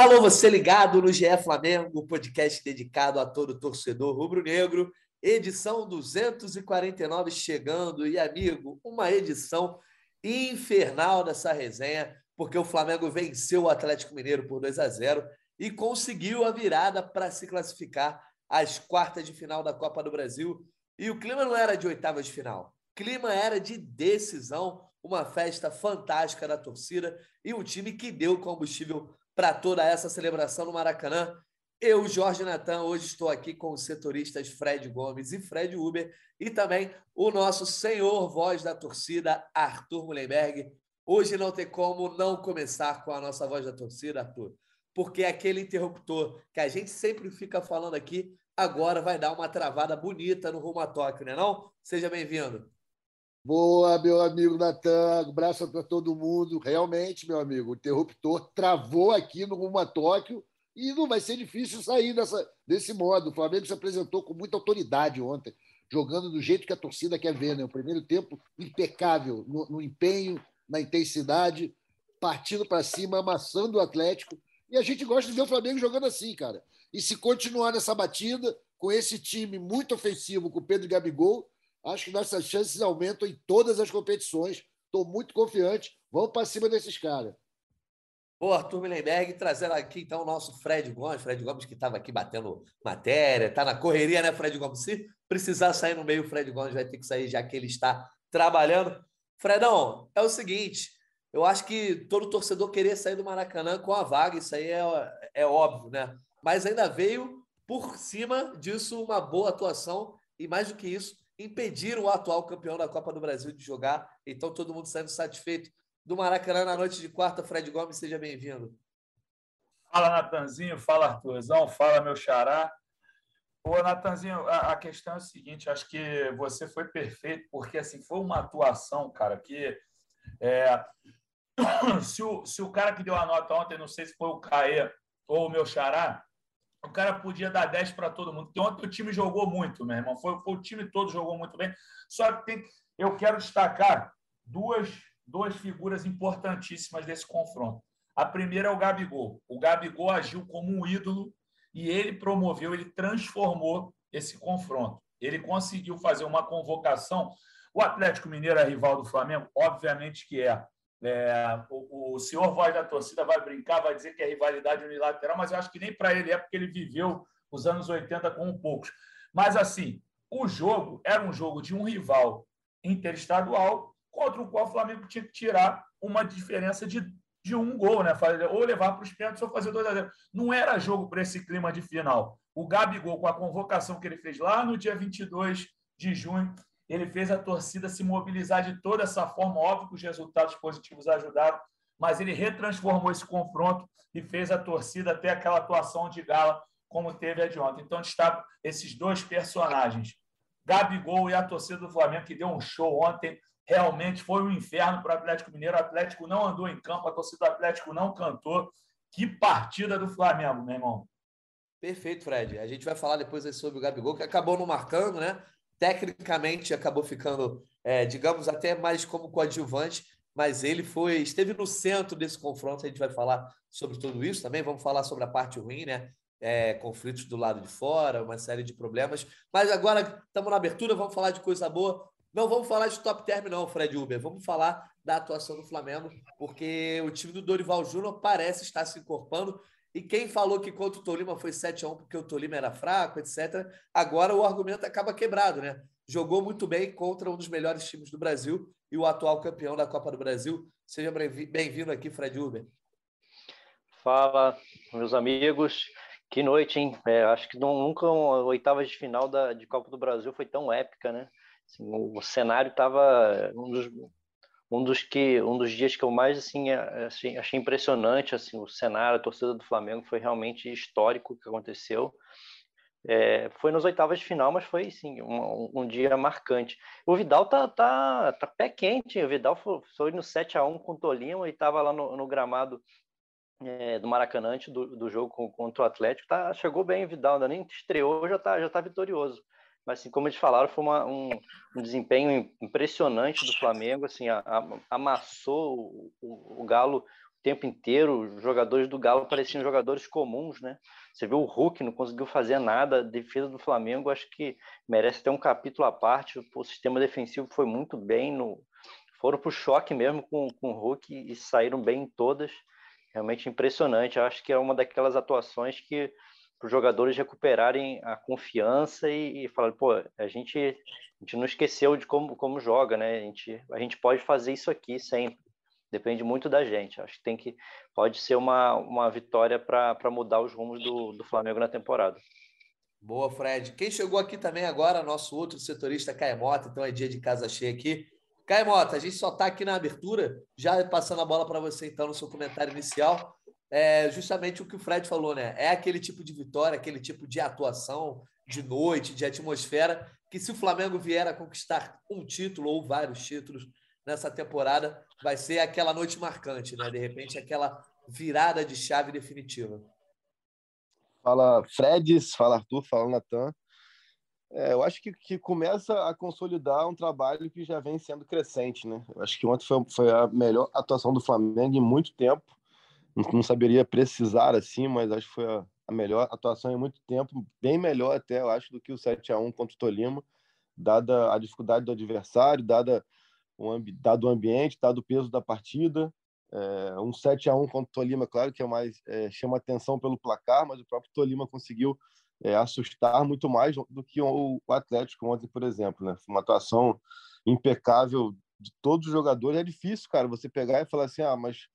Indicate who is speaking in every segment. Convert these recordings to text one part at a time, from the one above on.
Speaker 1: Alô, você ligado no GE Flamengo, podcast dedicado a todo torcedor rubro-negro, edição 249 chegando. E, amigo, uma edição infernal dessa resenha, porque o Flamengo venceu o Atlético Mineiro por 2 a 0 e conseguiu a virada para se classificar às quartas de final da Copa do Brasil. E o clima não era de oitavas de final, clima era de decisão, uma festa fantástica da torcida e um time que deu combustível para toda essa celebração no Maracanã. Eu, Jorge Natan, hoje estou aqui com os setoristas Fred Gomes e Fred Uber e também o nosso senhor voz da torcida, Arthur Mullenberg. Hoje não tem como não começar com a nossa voz da torcida, Arthur, porque aquele interruptor que a gente sempre fica falando aqui, agora vai dar uma travada bonita no rumo a Tóquio, né não? Seja bem-vindo.
Speaker 2: Boa, meu amigo Natan, abraço para todo mundo. Realmente, meu amigo, o interruptor travou aqui no rumo a Tóquio e não vai ser difícil sair dessa, desse modo. O Flamengo se apresentou com muita autoridade ontem, jogando do jeito que a torcida quer ver. Né? O primeiro tempo impecável no, no empenho, na intensidade, partindo para cima, amassando o Atlético. E a gente gosta de ver o Flamengo jogando assim, cara. E se continuar nessa batida, com esse time muito ofensivo, com o Pedro e Gabigol, Acho que nossas chances aumentam em todas as competições. Estou muito confiante. Vamos para cima desses caras.
Speaker 1: Boa, Arthur Millenberg, trazendo aqui então o nosso Fred Gomes. Fred Gomes que estava aqui batendo matéria, está na correria, né, Fred Gomes? Se precisar sair no meio, o Fred Gomes vai ter que sair, já que ele está trabalhando. Fredão, é o seguinte: eu acho que todo torcedor queria sair do Maracanã com a vaga, isso aí é, é óbvio, né? Mas ainda veio por cima disso uma boa atuação e mais do que isso, impediram o atual campeão da Copa do Brasil de jogar. Então, todo mundo saindo satisfeito do Maracanã na noite de quarta. Fred Gomes, seja bem-vindo.
Speaker 3: Fala, Natanzinho. Fala, Arthurzão. Fala, meu xará. Ô, Natanzinho, a, a, questão é o seguinte: acho que você foi perfeito, porque assim foi uma atuação, cara, que é, se, o, se o cara que deu a nota ontem, não sei se foi o Caê ou o meu xará, o cara podia dar 10 para todo mundo. Porque ontem o time jogou muito, meu irmão. Foi, foi, o time todo jogou muito bem. Só que tem, eu quero destacar duas, duas figuras importantíssimas desse confronto. A primeira é o Gabigol. O Gabigol agiu como um ídolo e ele promoveu, ele transformou esse confronto. Ele conseguiu fazer uma convocação. O Atlético Mineiro é rival do Flamengo? Obviamente que é. É, o, o, senhor voz da torcida vai brincar, vai dizer que é rivalidade unilateral, mas eu acho que nem para ele é porque ele viveu os anos 80 com um poucos. Mas assim, o jogo era um jogo de um rival interestadual contra o qual o Flamengo tinha que tirar uma diferença de, de um gol, né? Ou levar para os pênaltis ou fazer 2 a 0 Não era jogo para esse clima de final. O Gabigol, com a convocação que ele fez lá no dia 22 de junho, ele fez a torcida se mobilizar de toda essa forma. Óbvio que os resultados positivos ajudaram, mas ele retransformou esse confronto e fez a torcida até aquela atuação de gala como teve a de ontem. Então, está esses dois personagens, Gabigol e a torcida do Flamengo, que deu um show ontem. Realmente foi um inferno para o Atlético Mineiro. O Atlético não andou em campo, a torcida do Atlético não cantou. Que partida do Flamengo, meu irmão.
Speaker 1: Perfeito, Fred. A gente vai falar depois sobre o Gabigol, que acabou não marcando, né? Tecnicamente acabou ficando, é, digamos, até mais como coadjuvante, mas ele foi esteve no centro desse confronto. A gente vai falar sobre tudo isso também. Vamos falar sobre a parte ruim, né? É, conflitos do lado de fora, uma série de problemas. Mas agora estamos na abertura, vamos falar de coisa boa. Não vamos falar de top term, não, Fred Uber. Vamos falar da atuação do Flamengo, porque o time do Dorival Júnior parece estar se encorpando. E quem falou que contra o Tolima foi 7 a 1 porque o Tolima era fraco, etc., agora o argumento acaba quebrado, né? Jogou muito bem contra um dos melhores times do Brasil e o atual campeão da Copa do Brasil. Seja bem-vindo aqui, Fred Uber.
Speaker 4: Fala, meus amigos. Que noite, hein? É, acho que nunca uma oitava de final da, de Copa do Brasil foi tão épica, né? Assim, o, cenário estava um dos um dos que um dos dias que eu mais assim, achei impressionante assim o cenário a torcida do Flamengo foi realmente histórico o que aconteceu. É, foi nos oitavas de final mas foi sim um, um, dia marcante. O Vidal tá tá, tá pé quente o Vidal foi, foi no 7 a 1 com o Tolima e estava lá no, no gramado é, do Maracanã do, do jogo contra o Atlético. Tá chegou bem o Vidal ainda nem estreou já tá já tá vitorioso mas assim, como eles falaram, foi uma, um, um, desempenho impressionante do Flamengo, assim, a, a, amassou o, o, o, Galo tempo inteiro, os jogadores do Galo pareciam jogadores comuns, né? Você viu o Hulk não conseguiu fazer nada, a defesa do Flamengo acho que merece ter um capítulo à parte. O sistema defensivo foi muito bem, no... foram para o choque mesmo com, com o Hulk e saíram bem em todas. Realmente impressionante. Acho que é uma daquelas atuações que para os jogadores recuperarem a confiança e, e falar, pô, a gente, a gente não esqueceu de como, como joga, né? A gente, a gente pode fazer isso aqui sempre. Depende muito da gente. Acho que tem que pode ser uma, uma vitória para mudar os rumos do, do Flamengo na temporada.
Speaker 1: Boa, Fred. Quem chegou aqui também agora, nosso outro setorista, Caemota, então é dia de casa cheia aqui. Caemota, a gente só está aqui na abertura, já passando a bola para você então no seu comentário inicial é justamente o que o Fred falou, né? É aquele tipo de vitória, aquele tipo de atuação de noite, de atmosfera, que se o Flamengo vier a conquistar um título ou vários títulos nessa temporada, vai ser aquela noite marcante, né? De repente, aquela virada de chave definitiva.
Speaker 5: Fala Fred, fala Arthur, fala Natan. É, eu acho que, que começa a consolidar um trabalho que já vem sendo crescente, né? Eu acho que ontem foi, foi a melhor atuação do Flamengo em muito tempo não saberia precisar assim, mas acho que foi a, a melhor atuação em muito tempo, bem melhor até, eu acho, do que o 7 a 1 contra o Tolima, dada a dificuldade do adversário, dada o dado o ambiente, dado o peso da partida. É, um 7 a 1 contra o Tolima, claro que é mais é, chama atenção pelo placar, mas o próprio Tolima conseguiu é, assustar muito mais do que o, o Atlético ontem, por exemplo. Né? Foi uma atuação impecável de todos os jogadores. É difícil, cara, você pegar e falar assim, ah, mas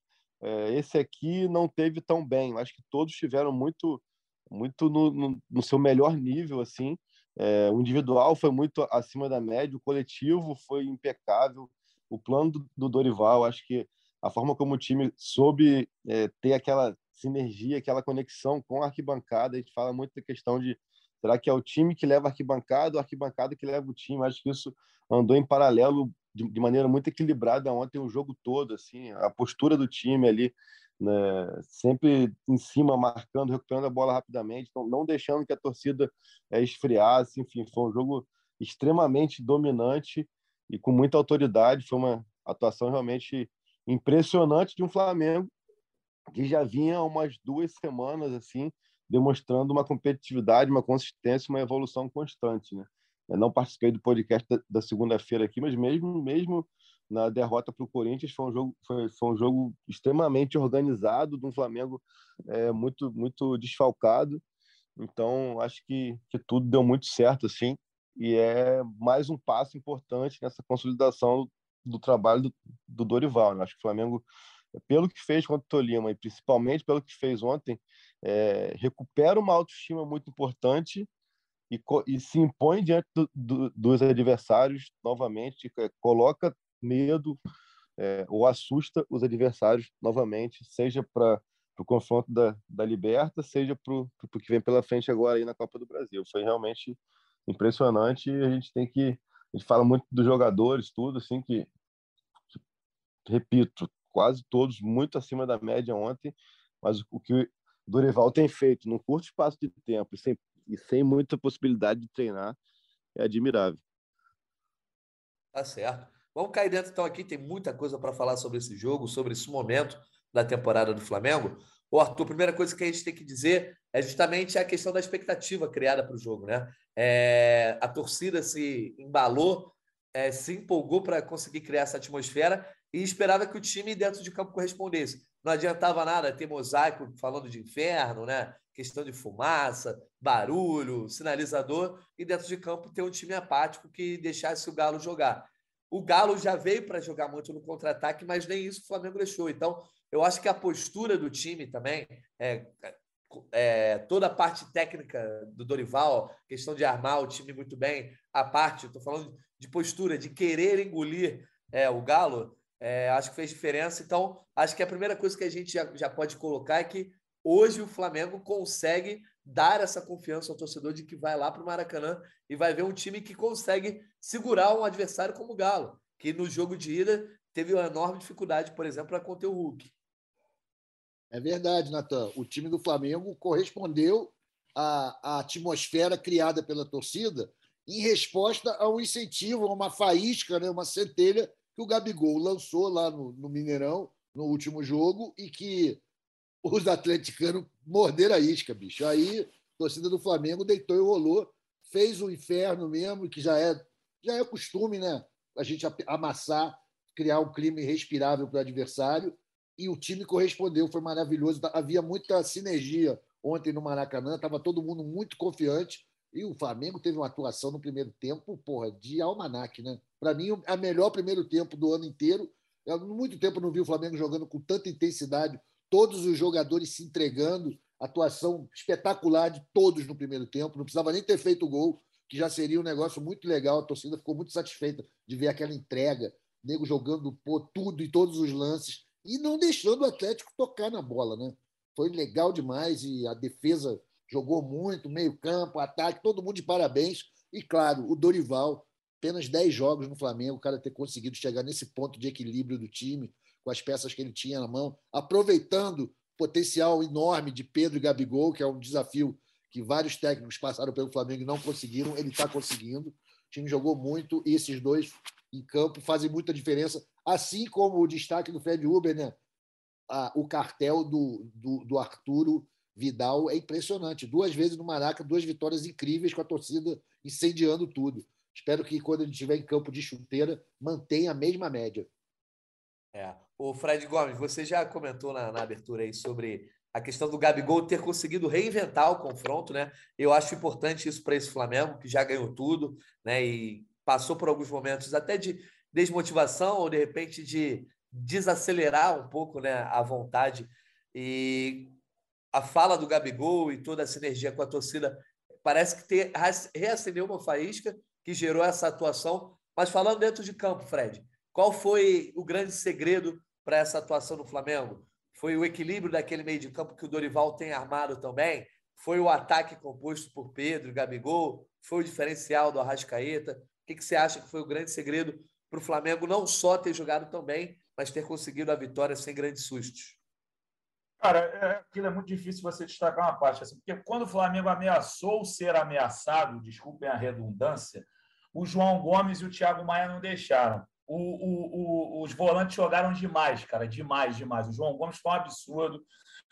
Speaker 5: é, esse aqui não teve tão bem. Acho que todos tiveram muito, muito no, no, no seu melhor nível, assim. É, o individual foi muito acima da média, o coletivo foi impecável. O plano do, do Dorival, acho que a forma como o time soube é, ter aquela sinergia, aquela conexão com a arquibancada, a gente fala muito da questão de será que é o time que leva a arquibancada ou a arquibancada que leva o time? Acho que isso andou em paralelo de, de, maneira muito equilibrada ontem o jogo todo, assim, a postura do time ali, né, sempre em cima, marcando, recuperando a bola rapidamente, não, não deixando que a torcida é, esfriasse, enfim, foi um jogo extremamente dominante e com muita autoridade, foi uma atuação realmente impressionante de um Flamengo que já vinha umas duas semanas assim demonstrando uma competitividade, uma consistência, uma evolução constante, né? Eu não participei do podcast da, da segunda-feira aqui, mas mesmo mesmo na derrota para o Corinthians foi um jogo foi, foi, um jogo extremamente organizado de um Flamengo é, muito muito desfalcado. Então acho que, que tudo deu muito certo assim e é mais um passo importante nessa consolidação do trabalho do, do Dorival. Né? Acho que o Flamengo pelo que fez contra o Tolima e principalmente pelo que fez ontem, é, recupera uma autoestima muito importante e, e se impõe diante do, do, dos adversários novamente, é, coloca medo é, ou assusta os adversários novamente, seja para o confronto da, da Liberta, seja para o que vem pela frente agora aí na Copa do Brasil. Foi realmente impressionante e a gente tem que a gente fala muito dos jogadores, tudo assim que, que repito, quase todos muito acima da média ontem, mas o que o Dorival tem feito num curto espaço de tempo sem e sem muita possibilidade de treinar, é admirável.
Speaker 1: Tá certo. Vamos cair dentro então aqui, tem muita coisa para falar sobre esse jogo, sobre esse momento da temporada do Flamengo. Ô, Arthur, a primeira coisa que a gente tem que dizer é justamente a questão da expectativa criada para o jogo, né? É, a torcida se embalou, é, se empolgou para conseguir criar essa atmosfera e esperava que o time dentro de campo correspondesse. Não adiantava nada ter mosaico falando de inferno, né? Questão de fumaça, barulho, sinalizador, e dentro de campo ter um time apático que deixasse o Galo jogar. O Galo já veio para jogar muito no contra-ataque, mas nem isso o Flamengo deixou. Então, eu acho que a postura do time também, é, é, toda a parte técnica do Dorival, questão de armar o time muito bem, a parte, estou falando de postura, de querer engolir é, o Galo, é, acho que fez diferença. Então, acho que a primeira coisa que a gente já, já pode colocar é que Hoje o Flamengo consegue dar essa confiança ao torcedor de que vai lá para o Maracanã e vai ver um time que consegue segurar um adversário como o Galo, que no jogo de ida teve uma enorme dificuldade, por exemplo, para conter o Hulk.
Speaker 2: É verdade, Natan. O time do Flamengo correspondeu à, à atmosfera criada pela torcida em resposta a um incentivo, a uma faísca, né, uma centelha que o Gabigol lançou lá no, no Mineirão no último jogo e que os atleticanos morderam a isca, bicho. Aí a torcida do Flamengo deitou e rolou, fez o inferno mesmo, que já é, já é costume, né? A gente amassar, criar um clima irrespirável para o adversário. E o time correspondeu, foi maravilhoso. Havia muita sinergia ontem no Maracanã, estava todo mundo muito confiante. E o Flamengo teve uma atuação no primeiro tempo, porra, de almanac, né? Para mim, o melhor primeiro tempo do ano inteiro. Eu, muito tempo não vi o Flamengo jogando com tanta intensidade, todos os jogadores se entregando, atuação espetacular de todos no primeiro tempo. Não precisava nem ter feito o gol, que já seria um negócio muito legal. A torcida ficou muito satisfeita de ver aquela entrega, nego jogando pô, tudo e todos os lances e não deixando o Atlético tocar na bola, né? Foi legal demais e a defesa jogou muito, meio-campo, ataque, todo mundo de parabéns. E, claro, o Dorival, apenas 10 jogos no Flamengo, o cara ter conseguido chegar nesse ponto de equilíbrio do time, com as peças que ele tinha na mão, aproveitando o potencial enorme de Pedro e Gabigol, que é um desafio que vários técnicos passaram pelo Flamengo e não conseguiram, ele está conseguindo. O time jogou muito e esses dois em campo fazem muita diferença, assim como o destaque do Fred Uber, né? o cartel do, do, do Arturo Vidal é impressionante. Duas vezes no Maraca, duas vitórias incríveis com a torcida incendiando tudo. Espero que quando ele estiver em campo de chuteira, mantenha a mesma média.
Speaker 1: É. O Fred Gomes, você já comentou na, na abertura aí sobre a questão do Gabigol ter conseguido reinventar o confronto, né? Eu acho importante isso para esse Flamengo, que já ganhou tudo, né? E passou por alguns momentos até de desmotivação ou de repente de desacelerar um pouco, né, a vontade e a fala do Gabigol e toda a sinergia com a torcida parece que ter, reacendeu uma faísca que gerou essa atuação. Mas falando dentro de campo, Fred, qual foi o grande segredo para essa atuação no Flamengo? Foi o equilíbrio daquele meio de campo que o Dorival tem armado também? Foi o ataque composto por Pedro e Gabigol? Foi o diferencial do Arrascaeta? O que, que você acha que foi o grande segredo para o Flamengo não só ter jogado tão bem, mas ter conseguido a vitória sem grandes sustos?
Speaker 3: Cara, é, aquilo é muito difícil você destacar uma parte, assim, porque quando o Flamengo ameaçou ser ameaçado, desculpem a redundância, o João Gomes e o Thiago Maia não deixaram. O, o, o, os volantes jogaram demais, cara, demais, demais. O João Gomes foi um absurdo.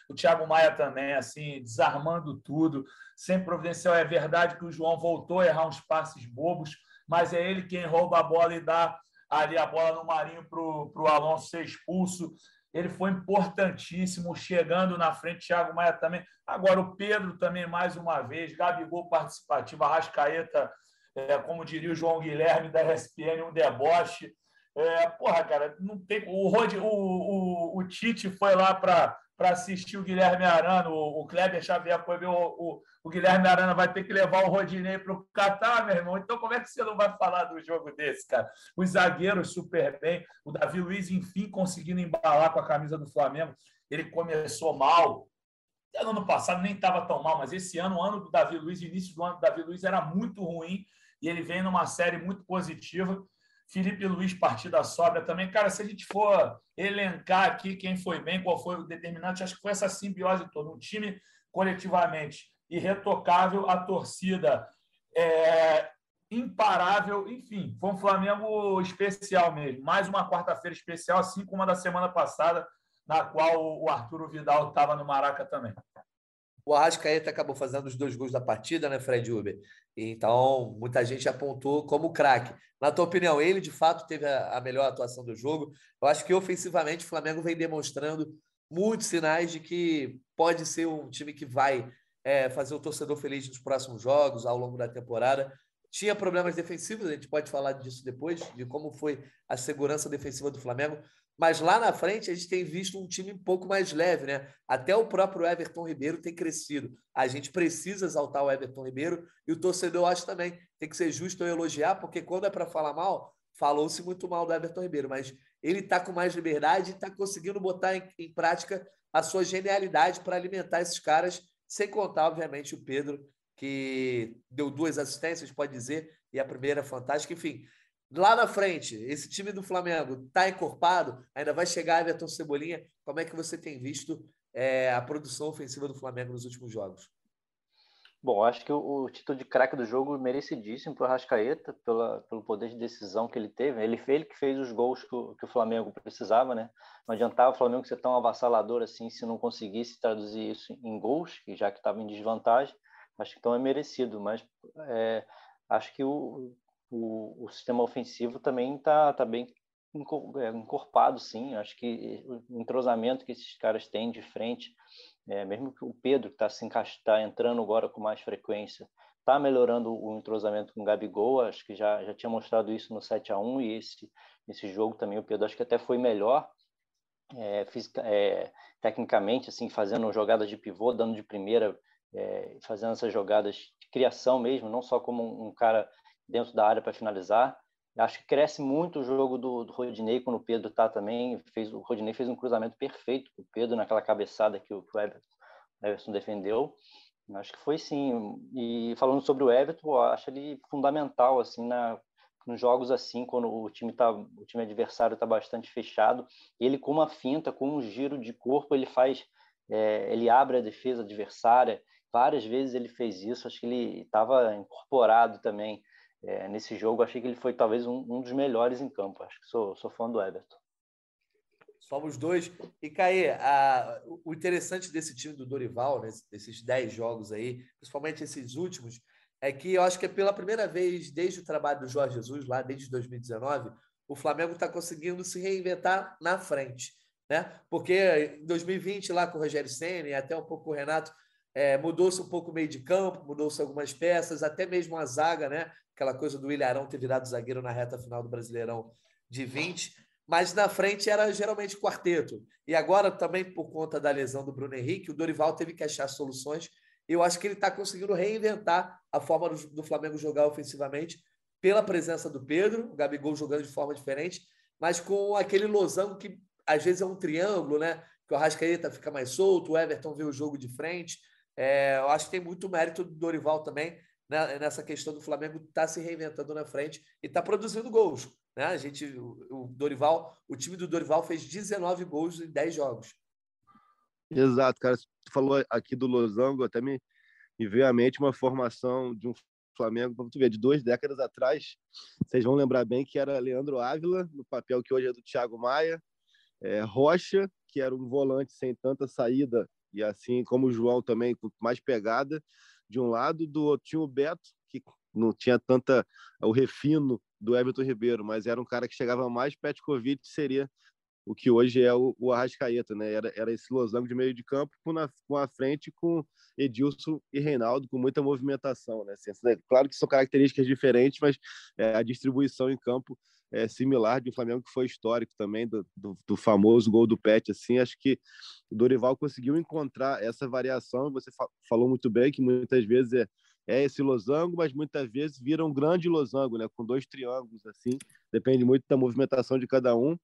Speaker 3: O Thiago Maia também, assim, desarmando tudo, sem providencial. É verdade que o João voltou a errar uns passes bobos, mas é ele quem rouba a bola e dá ali a bola no Marinho para o Alonso ser expulso ele foi importantíssimo, chegando na frente, Thiago Maia também. Agora, o Pedro também, mais uma vez, Gabigol participativo, Arrascaeta, é, como diria o João Guilherme da ESPN, um deboche. É, porra, cara, não tem. O, Rod, o, o, o Tite foi lá para assistir o Guilherme Arana, o, o Kleber Xavier foi ver o, o, o Guilherme Arana vai ter que levar o Rodinei para o Catar, meu irmão. Então, como é que você não vai falar do jogo desse, cara? Os zagueiros super bem, o Davi Luiz, enfim, conseguindo embalar com a camisa do Flamengo. Ele começou mal. No ano passado nem estava tão mal, mas esse ano, o ano do Davi Luiz, início do ano do Davi Luiz era muito ruim e ele vem numa série muito positiva. Felipe Luiz, partida sobra também. Cara, se a gente for elencar aqui quem foi bem, qual foi o determinante, acho que foi essa simbiose toda. Um time coletivamente irretocável, a torcida é, imparável, enfim, foi um Flamengo especial mesmo. Mais uma quarta-feira especial, assim como a da semana passada, na qual o Arturo Vidal estava no Maraca também.
Speaker 1: O Arrascaeta acabou fazendo os dois gols da partida, né, Fred Uber? Então, muita gente apontou como craque. Na tua opinião, ele de fato teve a, melhor atuação do jogo? Eu acho que ofensivamente o Flamengo vem demonstrando muitos sinais de que pode ser um time que vai é, fazer o torcedor feliz nos próximos jogos, ao longo da temporada. Tinha problemas defensivos, a gente pode falar disso depois, de como foi a segurança defensiva do Flamengo. Mas lá na frente a gente tem visto um time um pouco mais leve, né? Até o próprio Everton Ribeiro tem crescido. A gente precisa exaltar o Everton Ribeiro e o torcedor acho também. Tem que ser justo eu elogiar, porque quando é para falar mal, falou-se muito mal do Everton Ribeiro, mas ele está com mais liberdade e está conseguindo botar em, em prática a sua genialidade para alimentar esses caras sem contar, obviamente, o Pedro, que deu duas assistências, pode dizer, e a primeira fantástica. Enfim, lá na frente, esse time do Flamengo está encorpado, ainda vai chegar Everton Cebolinha. Como é que você tem visto é, a produção ofensiva do Flamengo nos últimos jogos?
Speaker 4: Bom, acho que o, título de craque do jogo merecidíssimo para o Rascaeta, pela, pelo poder de decisão que ele teve. Ele, ele que fez os gols que o, que o Flamengo precisava, né? Não adiantava o Flamengo ser tão avassalador assim se não conseguisse traduzir isso em gols, já que estava em desvantagem. Acho que então é merecido, mas é, acho que o, o, o, sistema ofensivo também está tá bem é, encorpado, sim. Acho que o entrosamento que esses caras têm de frente é, mesmo que o Pedro está se tá entrando agora com mais frequência, está melhorando o entrosamento com o Gabigol, acho que já, já tinha mostrado isso no 7 a 1 e esse, esse jogo também o Pedro acho que até foi melhor é, fisica, é, tecnicamente, assim, fazendo jogadas de pivô, dando de primeira, é, fazendo essas jogadas de criação mesmo, não só como um, um cara dentro da área para finalizar. Acho que cresce muito o jogo do, do Rodinei quando o Pedro está também. Fez, o Rodinei fez um cruzamento perfeito para o Pedro naquela cabeçada que o, que o Everton, Everton defendeu. Acho que foi sim. E falando sobre o Everton, acho ele fundamental assim na nos jogos assim, quando o time tá, o time adversário está bastante fechado, ele com uma finta, com um giro de corpo, ele faz, é, ele abre a defesa adversária. Várias vezes ele fez isso. Acho que ele estava incorporado também é, nesse jogo, achei que ele foi talvez um, um, dos melhores em campo. Acho que sou, sou fã do Everton.
Speaker 1: Somos dois. E, Caê, a, o interessante desse time do Dorival, né, desses 10 jogos aí, principalmente esses últimos, é que eu acho que é pela primeira vez desde o trabalho do Jorge Jesus, lá desde 2019, o Flamengo está conseguindo se reinventar na frente. Né? Porque em 2020, lá com o Rogério Senna e até um pouco com o Renato, é, mudou-se um pouco o meio de campo, mudou-se algumas peças, até mesmo a zaga, né? Aquela coisa do Ilharão ter virado zagueiro na reta final do Brasileirão de 20, mas na frente era geralmente quarteto. E agora, também por conta da lesão do Bruno Henrique, o Dorival teve que achar soluções. Eu acho que ele está conseguindo reinventar a forma do, do, Flamengo jogar ofensivamente pela presença do Pedro, o Gabigol jogando de forma diferente, mas com aquele losango que às vezes é um triângulo, né? Que o Arrascaeta fica mais solto, o Everton vê o jogo de frente. É, eu acho que tem muito mérito do Dorival também né, nessa questão do Flamengo estar tá se reinventando na frente e está produzindo gols. Né? A gente, o, Dorival, o time do Dorival fez 19 gols em 10 jogos.
Speaker 5: Exato, cara. Você falou aqui do Losango, até me, me veio à mente uma formação de um Flamengo, para tu ver, de duas décadas atrás. Vocês vão lembrar bem que era Leandro Ávila, no papel que hoje é do Thiago Maia, é, Rocha, que era um volante sem tanta saída, e assim como o João também, com mais pegada, de um lado, do outro tinha o Beto, que não tinha tanta o refino do Everton Ribeiro, mas era um cara que chegava mais Petkovic, seria o que hoje é o, o Arrascaeta, né? Era, era esse losango de meio de campo com, na, com a frente com Edilson e Reinaldo, com muita movimentação, né? Assim, claro que são características diferentes, mas é, a distribuição em campo é, similar de um Flamengo que foi histórico também, do, do, do, famoso gol do Pet. Assim, acho que o Dorival conseguiu encontrar essa variação. Você fa falou muito bem que muitas vezes é, é esse losango, mas muitas vezes vira um grande losango, né? com dois triângulos. assim Depende muito da movimentação de cada um.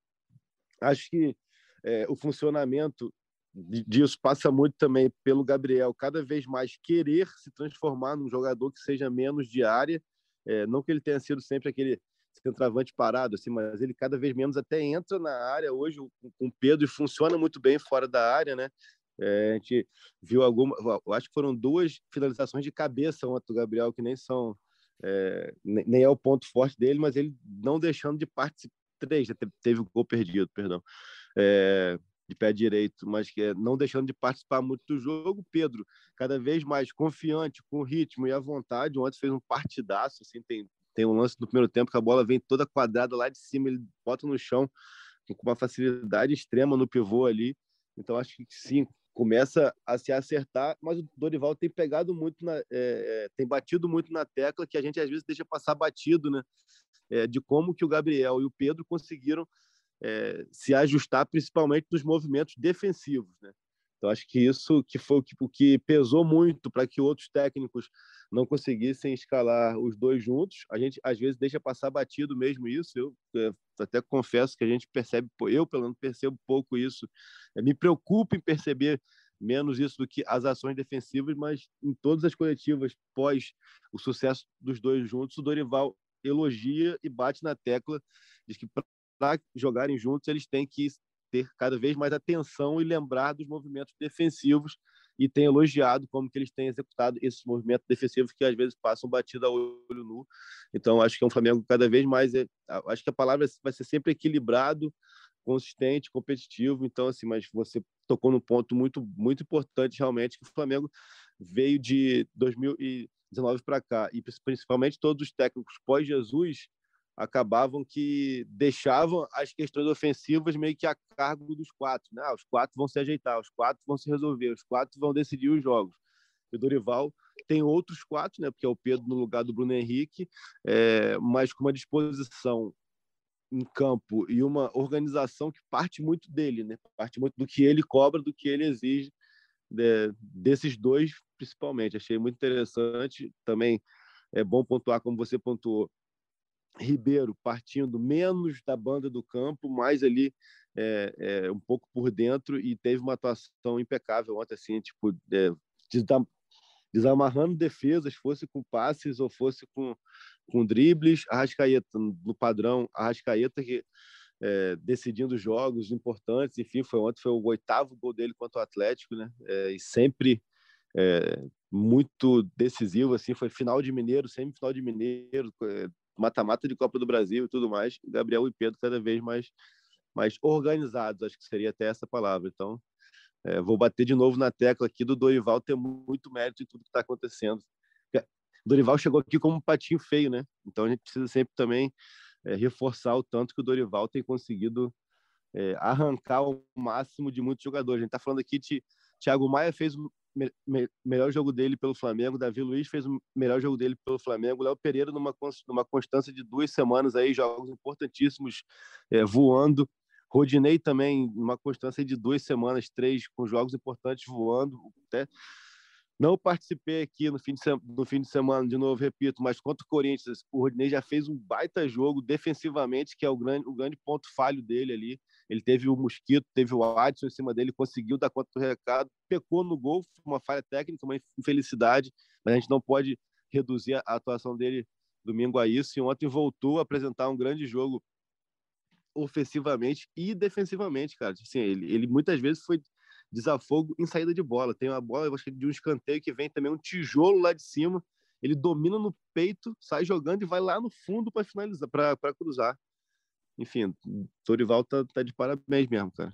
Speaker 5: Acho que é, o funcionamento disso passa muito também pelo Gabriel cada vez mais querer se transformar num jogador que seja menos de área. É, não que ele tenha sido sempre aquele centroavante parado, assim, mas ele cada vez menos até entra na área hoje com o Pedro e funciona muito bem fora da área, né? É, a gente viu alguma, acho que foram duas finalizações de cabeça ontem do Gabriel que nem são é, nem é o ponto forte dele, mas ele não deixando de participar. Três, teve o gol perdido, perdão, é, de pé direito, mas que é, não deixando de participar muito do jogo. Pedro, cada vez mais confiante, com ritmo e à vontade. Ontem fez um partidaço, assim, tem tem um lance no primeiro tempo que a bola vem toda quadrada lá de cima, ele bota no chão com uma facilidade extrema no pivô ali. Então acho que sim, começa a se acertar, mas o Dorival tem pegado muito, na, é, é, tem batido muito na tecla que a gente às vezes deixa passar batido, né? É, de como que o Gabriel e o Pedro conseguiram é, se ajustar, principalmente nos movimentos defensivos, né? Então acho que isso que foi o que, o que pesou muito para que outros técnicos não conseguissem escalar os dois juntos. A gente às vezes deixa passar batido mesmo isso. Eu é, até confesso que a gente percebe, eu pelo menos percebo pouco isso. É, me preocupa em perceber menos isso do que as ações defensivas, mas em todas as coletivas pós o sucesso dos dois juntos, o Dorival elogia e bate na tecla, diz que para jogarem juntos eles têm que ter cada vez mais atenção e lembrar dos movimentos defensivos e tem elogiado como que eles têm executado esses movimentos defensivos que às vezes passam batida a olho nu. Então acho que é um Flamengo cada vez mais é, acho que a palavra vai ser sempre equilibrado, consistente, competitivo. Então assim, mas você tocou num ponto muito muito importante realmente que o Flamengo veio de 2019 para cá e principalmente todos os técnicos pós Jesus acabavam que deixavam as questões ofensivas meio que a cargo dos quatro. Né? Ah, os quatro vão se ajeitar, os quatro vão se resolver, os quatro vão decidir os jogos. o Dorival tem outros quatro, né? porque é o Pedro no lugar do Bruno Henrique, é, mas com uma disposição em campo e uma organização que parte muito dele, né? parte muito do que ele cobra, do que ele exige de, desses dois, principalmente. Achei muito interessante. Também é bom pontuar, como você pontuou, Ribeiro partindo menos da banda do campo, mais ali é, é, um pouco por dentro e teve uma atuação impecável ontem, assim, tipo, é, desamarrando defesas, fosse com passes ou fosse com, com dribles. Arrascaeta, no padrão, Arrascaeta que é, decidindo jogos importantes, enfim, foi ontem foi o oitavo gol dele contra o Atlético, né? É, e sempre é, muito decisivo, assim, foi final de Mineiro, semifinal de Mineiro, mata-mata de Copa do Brasil e tudo mais, Gabriel e Pedro cada vez mais, mais organizados, acho que seria até essa palavra. Então, é, vou bater de novo na tecla aqui do Dorival ter muito mérito em tudo que está acontecendo. Dorival chegou aqui como um patinho feio, né? Então a gente precisa sempre também é, reforçar o tanto que o Dorival tem conseguido é, arrancar o máximo de muitos jogadores. A gente está falando aqui de Thiago Maia fez me, me, melhor jogo dele pelo Flamengo. Davi Luiz fez o melhor jogo dele pelo Flamengo. Léo Pereira numa, numa constância de duas semanas aí, jogos importantíssimos é, voando. Rodinei também numa constância de duas semanas, três, com jogos importantes voando. Até não participei aqui no fim, de no fim de semana, de novo, repito, mas contra o Corinthians, o Rodinei já fez um baita jogo defensivamente, que é o grande, o grande ponto falho dele ali. Ele teve o Mosquito, teve o Adson em cima dele, conseguiu dar conta do recado, pecou no gol, uma falha técnica, uma infelicidade, mas a gente não pode reduzir a atuação dele domingo a isso. E ontem voltou a apresentar um grande jogo ofensivamente e defensivamente, cara. Assim, ele, ele muitas vezes foi desafogo em saída de bola. Tem uma bola, eu acho que de um escanteio que vem também um tijolo lá de cima. Ele domina no peito, sai jogando e vai lá no fundo para finalizar, para cruzar. Enfim, Torival tá, tá de parabéns mesmo, cara.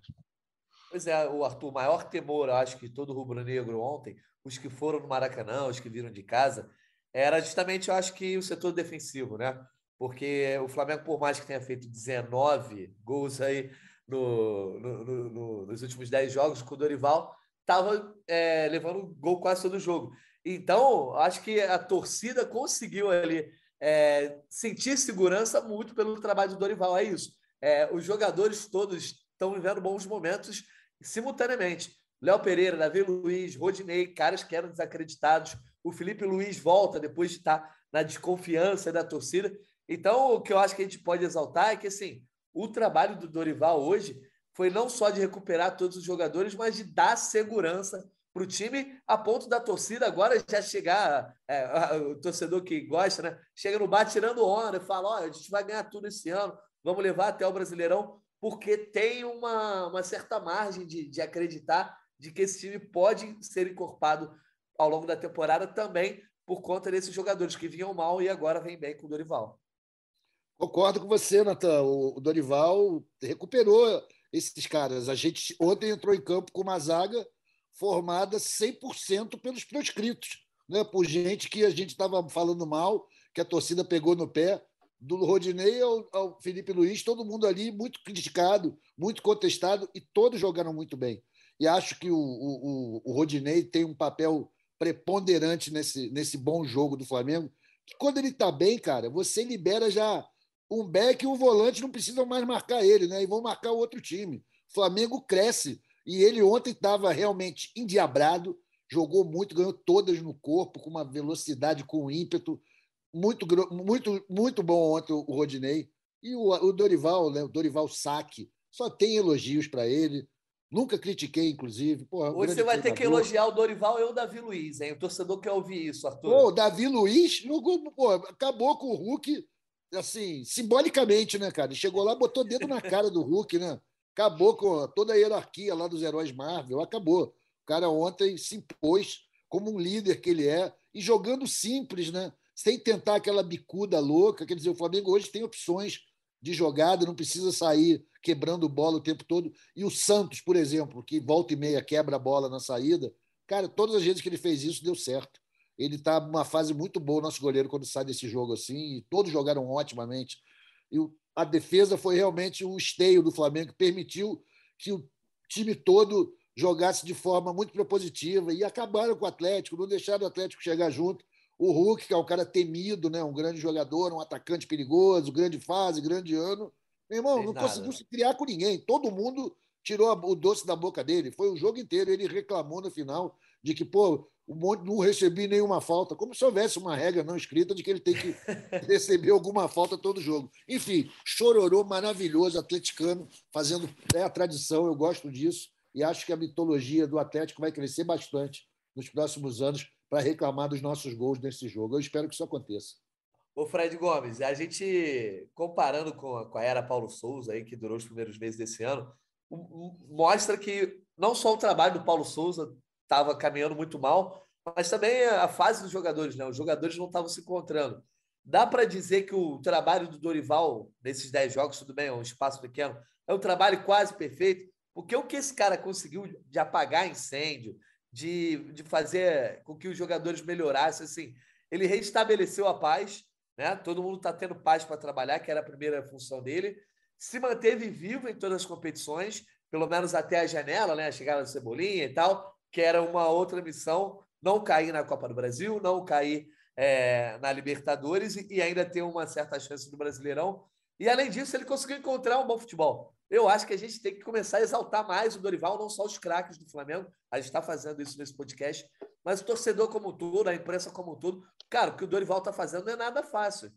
Speaker 1: Pois é, o Arthur, o maior temor, acho que todo rubro-negro ontem, os que foram no Maracanã, os que viram de casa, era justamente, eu acho que o setor defensivo, né? Porque o Flamengo, por mais que tenha feito 19 gols aí no, no, no, nos últimos 10 jogos com o Dorival, estava é, levando gol quase todo jogo. Então, acho que a torcida conseguiu ali é, sentir segurança muito pelo trabalho do Dorival. É isso. É, os jogadores todos estão vivendo bons momentos simultaneamente. Léo Pereira, Davi Luiz, Rodinei, caras que eram desacreditados. O Felipe Luiz volta depois de estar na desconfiança da torcida. Então, o que eu acho que a gente pode exaltar é que assim, o trabalho do Dorival hoje foi não só de recuperar todos os jogadores, mas de dar segurança para o time, a ponto da torcida agora já chegar, é, o torcedor que gosta, né? Chega no bar tirando onda fala: olha, a gente vai ganhar tudo esse ano, vamos levar até o Brasileirão, porque tem uma, uma certa margem de, de acreditar de que esse time pode ser encorpado ao longo da temporada também por conta desses jogadores que vinham mal e agora vem bem com o Dorival.
Speaker 2: Concordo com você, Natan. O Dorival recuperou esses caras. A gente ontem entrou em campo com uma zaga formada 100% pelos proscritos, né? por gente que a gente estava falando mal, que a torcida pegou no pé. Do Rodinei ao, ao Felipe Luiz, todo mundo ali muito criticado, muito contestado e todos jogaram muito bem. E acho que o, o, o Rodinei tem um papel preponderante nesse, nesse bom jogo do Flamengo. Que quando ele está bem, cara, você libera já um back e um volante não precisam mais marcar ele, né? E vão marcar o outro time. O Flamengo cresce. E ele ontem estava realmente endiabrado, jogou muito, ganhou todas no corpo, com uma velocidade, com um ímpeto. Muito, muito, muito bom ontem o Rodinei. E o, o Dorival, né? o Dorival Saque, só tem elogios para ele. Nunca critiquei, inclusive. Porra,
Speaker 1: Hoje você vai ter que elogiar o Dorival e o Davi Luiz, hein? O torcedor quer ouvir isso, Arthur.
Speaker 2: Pô, o Davi Luiz jogou, pô, acabou com o Hulk assim, simbolicamente, né, cara? Ele chegou lá, botou dedo na cara do Hulk, né? Acabou com toda a hierarquia lá dos heróis Marvel, acabou. O cara ontem se impôs como um líder que ele é e jogando simples, né? sem tentar aquela bicuda louca. Quer dizer, o Flamengo hoje tem opções de jogada, não precisa sair quebrando bola o tempo todo. E o Santos, por exemplo, que volta e meia quebra a bola na saída, cara, todas as vezes que ele fez isso deu certo. Ele está numa fase muito boa, nosso goleiro, quando sai desse jogo assim, e todos jogaram otimamente. E a defesa foi realmente um esteio do Flamengo, que permitiu que o time todo jogasse de forma muito propositiva e acabaram com o Atlético, não deixaram o Atlético chegar junto. O Hulk, que é um cara temido, né? um grande jogador, um atacante perigoso, grande fase, grande ano. Meu irmão, Tem não nada. conseguiu se criar com ninguém. Todo mundo tirou o doce da boca dele. Foi o jogo inteiro. Ele reclamou no final de que, pô, o monte não recebi nenhuma falta, como se houvesse uma regra não escrita de que ele tem que receber alguma falta todo jogo. Enfim, chororô maravilhoso, atleticano, fazendo é a tradição, eu gosto disso, e acho que a mitologia do Atlético vai crescer bastante nos próximos anos para reclamar dos nossos gols nesse jogo. Eu espero que isso aconteça.
Speaker 1: Ô Fred Gomes, a gente, comparando com a, com a era Paulo Souza, aí, que durou os primeiros meses desse ano, mostra que não só o trabalho do Paulo Souza estava caminhando muito mal, mas também a fase dos jogadores, né? Os jogadores não estavam se encontrando. Dá para dizer que o trabalho do Dorival nesses 10 jogos, tudo bem, é um espaço pequeno, é um trabalho quase perfeito, porque o que esse cara conseguiu de apagar incêndio, de, de fazer com que os jogadores melhorassem, assim, ele restabeleceu a paz, né? Todo mundo está tendo paz para trabalhar, que era a primeira função dele. Se manteve vivo em todas as competições, pelo menos até a janela, né? A chegada da Cebolinha e tal que era uma outra missão, não cair na Copa do Brasil, não cair é, na Libertadores e, e ainda ter uma certa chance do Brasileirão. E além disso, ele conseguiu encontrar um bom futebol. Eu acho que a gente tem que começar a exaltar mais o Dorival, não só os craques do Flamengo. A gente está fazendo isso nesse podcast, mas o torcedor como um todo, a imprensa como um todo. Cara, o que o Dorival está fazendo não é nada fácil.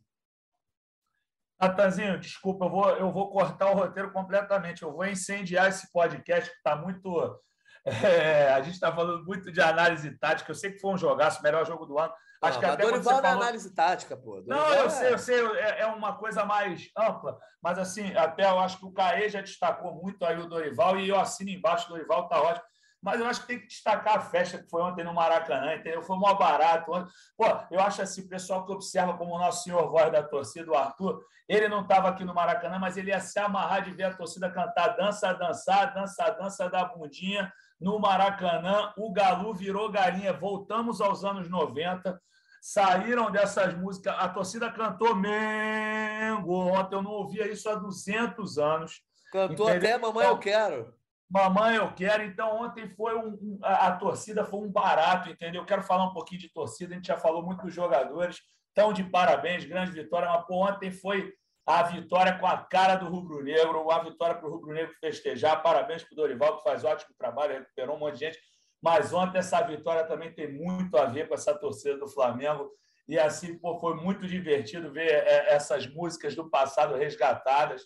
Speaker 3: Natanzinho, desculpa, eu vou, eu vou cortar o roteiro completamente. Eu vou incendiar esse podcast que está muito é, a gente está falando muito de análise tática. Eu sei que foi um jogaço, melhor jogo do ano.
Speaker 1: Acho não, que até Dorival não é falou... análise tática, pô.
Speaker 3: Dorival não, eu é... sei, eu sei, é, é, uma coisa mais ampla, mas assim, até eu acho que o Caê já destacou muito aí o Dorival e eu assino embaixo, o Dorival está ótimo. Mas eu acho que tem que destacar a festa que foi ontem no Maracanã, entendeu? Foi mó barato. Pô, eu acho assim, o pessoal que observa como o nosso senhor voz da torcida, o Arthur, ele não estava aqui no Maracanã, mas ele ia se amarrar de ver a torcida cantar dança, dançar, dança, dança da bundinha no Maracanã. O Galo virou galinha. Voltamos aos anos 90. Saíram dessas músicas. A torcida cantou Mengo. Ontem eu não ouvia isso há 200 anos.
Speaker 1: Cantou entendeu? até Mamãe Eu Quero.
Speaker 3: Mamãe Eu Quero. Então, ontem foi um, a, a torcida foi um barato, entendeu? Eu quero falar um pouquinho de torcida. A gente já falou muito dos jogadores. Então, de parabéns, grande vitória. Mas, pô, ontem foi a vitória com a cara do Rubro Negro, a vitória para o Rubro Negro festejar. Parabéns para o Dorival, que faz ótimo trabalho, recuperou um monte de gente. Mas ontem essa vitória também tem muito a ver com essa torcida do Flamengo. E assim, pô, foi muito divertido ver é, essas músicas do passado resgatadas,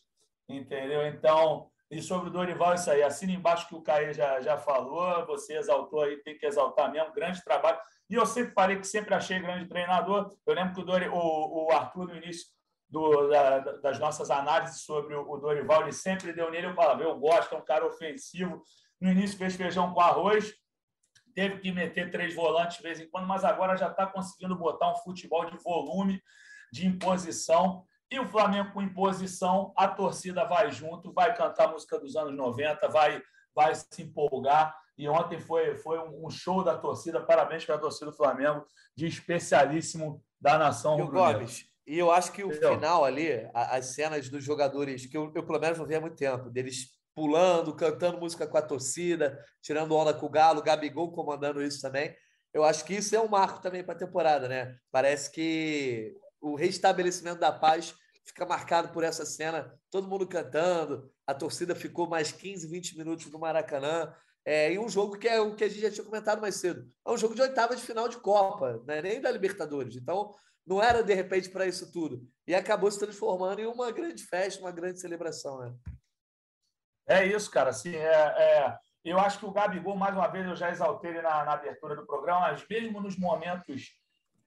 Speaker 3: entendeu? Então, e sobre o Dorival, isso aí. Assina embaixo que o Caê já, já falou, você exaltou aí, tem que exaltar mesmo, grande trabalho. E eu sempre falei que sempre achei grande treinador. Eu lembro que o, Dori, o, o Arthur, no início, do, da, das nossas análises sobre o, Dorival, ele sempre deu nele, eu falava, eu gosto, é um cara ofensivo. No início fez feijão com arroz, teve que meter três volantes de vez em quando, mas agora já está conseguindo botar um futebol de volume, de imposição. E o Flamengo com imposição, a torcida vai junto, vai cantar a música dos anos 90, vai, vai se empolgar. E ontem foi, foi um show da torcida. Parabéns para a torcida do Flamengo, de especialíssimo da nação
Speaker 1: rubro-negra. E eu acho que o Entendeu? final ali, as cenas dos jogadores, que eu, eu pelo menos não vi há muito tempo, deles pulando, cantando música com a torcida, tirando onda com o Galo, Gabigol comandando isso também. Eu acho que isso é um marco também para a temporada, né? Parece que o restabelecimento da paz fica marcado por essa cena, todo mundo cantando, a torcida ficou mais 15, 20 minutos no Maracanã. É, um jogo que é o que a gente já tinha comentado mais cedo. É um jogo de oitava de final de Copa, né? nem da Libertadores. Então, não era de repente para isso tudo. E acabou se transformando em uma grande festa, uma grande celebração. Né?
Speaker 3: É isso, cara. Assim, é, é, eu acho que o Gabigol, mais uma vez, eu já exaltei ele na, na abertura do programa, mas mesmo nos momentos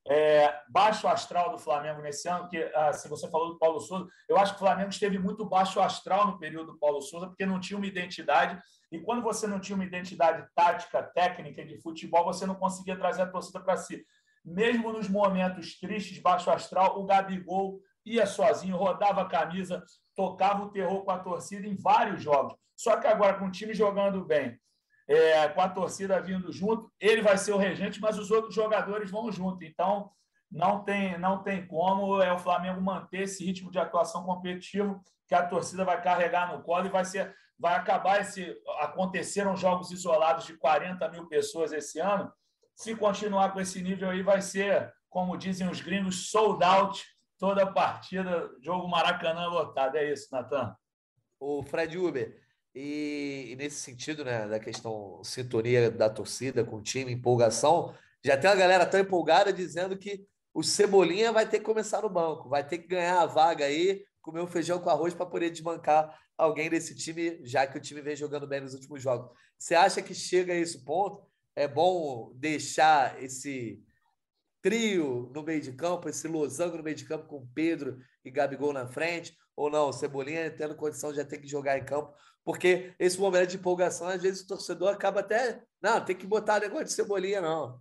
Speaker 3: é, baixo astral do Flamengo nesse ano, que assim, você falou do Paulo Souza, eu acho que o Flamengo esteve muito baixo astral no período do Paulo Souza, porque não tinha uma identidade, e quando você não tinha uma identidade tática, técnica de futebol, você não conseguia trazer a torcida para si. Mesmo nos momentos tristes, baixo astral, o Gabigol ia sozinho, rodava a camisa, tocava o terror com a torcida em vários jogos. Só que agora, com o time jogando bem, é, com a torcida vindo junto, ele vai ser o regente, mas os outros jogadores vão junto. Então, não tem, não tem como é o Flamengo manter esse ritmo de atuação competitivo que a torcida vai carregar no colo e vai ser vai acabar esse aconteceram jogos isolados de 40 mil pessoas esse ano. Se continuar com esse nível aí vai ser como dizem os gringos sold out toda a partida jogo Maracanã lotado. É isso Natan.
Speaker 1: O Fred Uber e, e, nesse sentido, né, da questão sintonia da torcida com o time, empolgação, já tem uma galera tão empolgada dizendo que o Cebolinha vai ter que começar no banco, vai ter que ganhar a vaga aí, comer um feijão com arroz para poder desbancar alguém desse time, já que o time vem jogando bem nos últimos jogos. Você acha que chega a esse ponto? É bom deixar esse trio no meio de campo, esse losango no meio de campo com Pedro e Gabigol na frente? Ou não, Cebolinha tendo condição de já ter que jogar em campo porque esse momento de empolgação, às vezes o torcedor acaba até. Não, tem que botar negócio de cebolinha, não.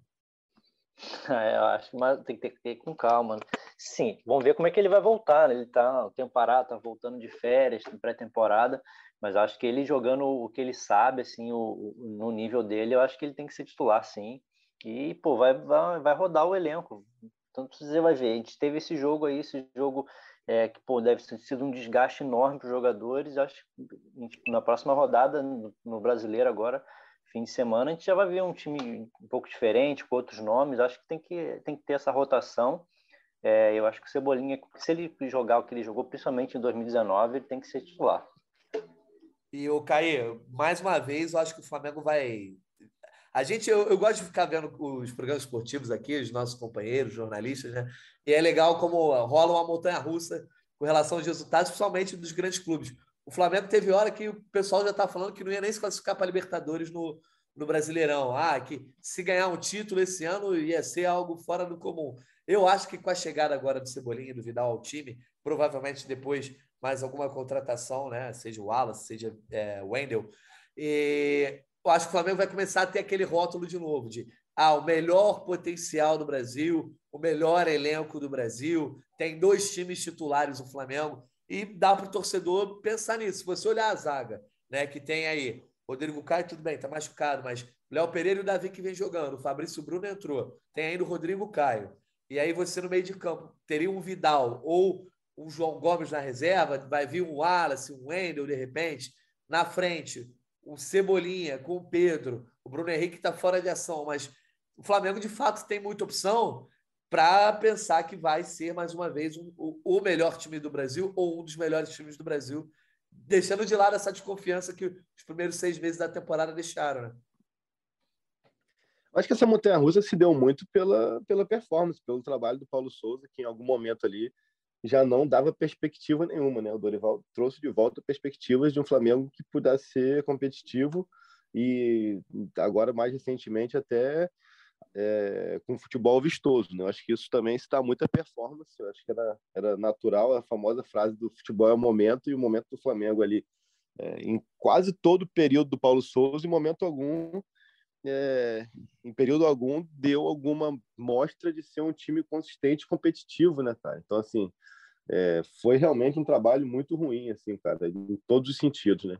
Speaker 4: É, eu acho, mas tem que ter, ter com calma. Sim, vamos ver como é que ele vai voltar. Né? Ele está temporada, tá voltando de férias, pré-temporada, mas acho que ele jogando o que ele sabe, assim, o, o, no nível dele, eu acho que ele tem que ser titular, sim. E, pô, vai, vai, vai rodar o elenco. Tanto você vai ver. A gente teve esse jogo aí, esse jogo é, que pô, deve ter sido um desgaste enorme para os jogadores. Acho que na próxima rodada, no, Brasileiro agora, fim de semana, a gente já vai ver um time um pouco diferente, com outros nomes. Acho que tem que, tem que ter essa rotação. É, eu acho que o Cebolinha, se ele jogar o que ele jogou, principalmente em 2019, ele tem que ser titular.
Speaker 1: E o Caí, mais uma vez, eu acho que o Flamengo vai. A gente, eu, eu gosto de ficar vendo os programas esportivos aqui, os nossos companheiros, jornalistas, né? E é legal como rola uma montanha russa com relação aos resultados, principalmente dos grandes clubes. O Flamengo teve hora que o pessoal já está falando que não ia nem se classificar para Libertadores no, no Brasileirão. Ah, que se ganhar um título esse ano ia ser algo fora do comum. Eu acho que com a chegada agora do Cebolinha e do Vidal ao time, provavelmente depois mais alguma contratação, né? Seja o Wallace, seja é, o Wendel, e eu acho que o Flamengo vai começar a ter aquele rótulo de novo, de ah, o melhor potencial do Brasil, o melhor elenco do Brasil, tem dois times titulares o Flamengo, e dá para o torcedor pensar nisso. Se você olhar a zaga, né, que tem aí Rodrigo Caio, tudo bem, está machucado, mas Léo Pereira e o Davi que vem jogando, o Fabrício Bruno entrou, tem ainda o Rodrigo Caio. E aí você no meio de campo teria um Vidal ou um João Gomes na reserva, vai vir um Wallace, um Wendel de repente, na frente, o Cebolinha com o Pedro, o Bruno Henrique está fora de ação, mas o Flamengo de fato tem muita opção para pensar que vai ser mais uma vez um, o, melhor time do Brasil ou um dos melhores times do Brasil, deixando de lado essa desconfiança que os primeiros seis meses da temporada deixaram. Né?
Speaker 5: Acho que essa montanha russa se deu muito pela, pela performance, pelo trabalho do Paulo Souza, que em algum momento ali já não dava perspectiva nenhuma. Né? O Dorival trouxe de volta perspectivas de um Flamengo que pudesse ser competitivo e agora, mais recentemente, até é, com futebol vistoso. Né? Eu acho que isso também está muito a performance. Eu acho que era, era natural a famosa frase do futebol é o momento e o momento do Flamengo ali. É, em quase todo o período do Paulo Souza, em momento algum, é, em período algum, deu alguma mostra de ser um time consistente, competitivo, né, cara? Então, assim, é, foi realmente um trabalho muito ruim, assim, cara, em todos os sentidos, né?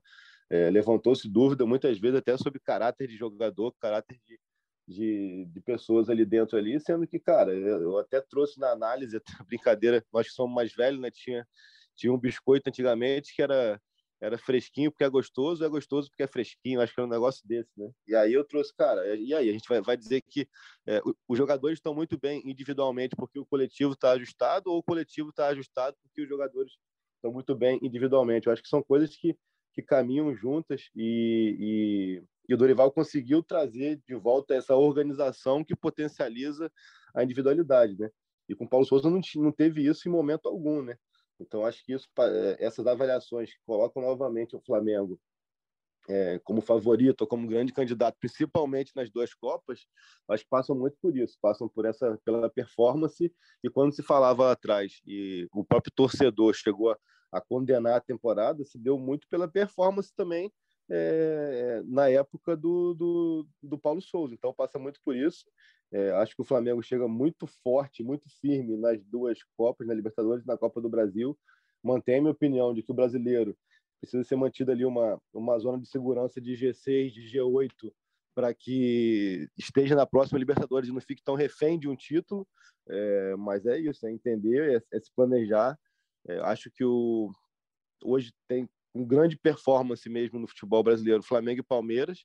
Speaker 5: É, Levantou-se dúvida muitas vezes até sobre caráter de jogador, caráter de, de, de, pessoas ali dentro ali, sendo que, cara, eu até trouxe na análise, brincadeira, nós que somos mais velhos, né? Tinha, tinha um biscoito antigamente que era, era fresquinho porque é gostoso, é gostoso porque é fresquinho, acho que era um negócio desse, né? E aí eu trouxe, cara, e aí a gente vai, vai dizer que é, os jogadores estão muito bem individualmente porque o coletivo está ajustado ou o coletivo está ajustado porque os jogadores estão muito bem individualmente. Eu acho que são coisas que, que caminham juntas e, e e o Dorival conseguiu trazer de volta essa organização que potencializa a individualidade, né? E com o Paulo Souza não, não teve isso em momento algum, né? Então acho que isso, é, essas avaliações que colocam novamente o Flamengo é, como favorito como grande candidato, principalmente nas duas Copas, que passam muito por isso, passam por essa pela performance. E quando se falava atrás e o próprio torcedor chegou a, a condenar a temporada, se deu muito pela performance também é, na época do, do, do, Paulo Souza. Então passa muito por isso. É, acho que o Flamengo chega muito forte, muito firme nas duas Copas, na Libertadores e na Copa do Brasil. Mantém a minha opinião de que o brasileiro precisa ser mantida ali uma, uma zona de segurança de G6, de G8, para que esteja na próxima Libertadores e não fique tão refém de um título. É, mas é isso, é entender, é, é se planejar. É, acho que o, hoje tem um grande performance mesmo no futebol brasileiro, Flamengo e Palmeiras,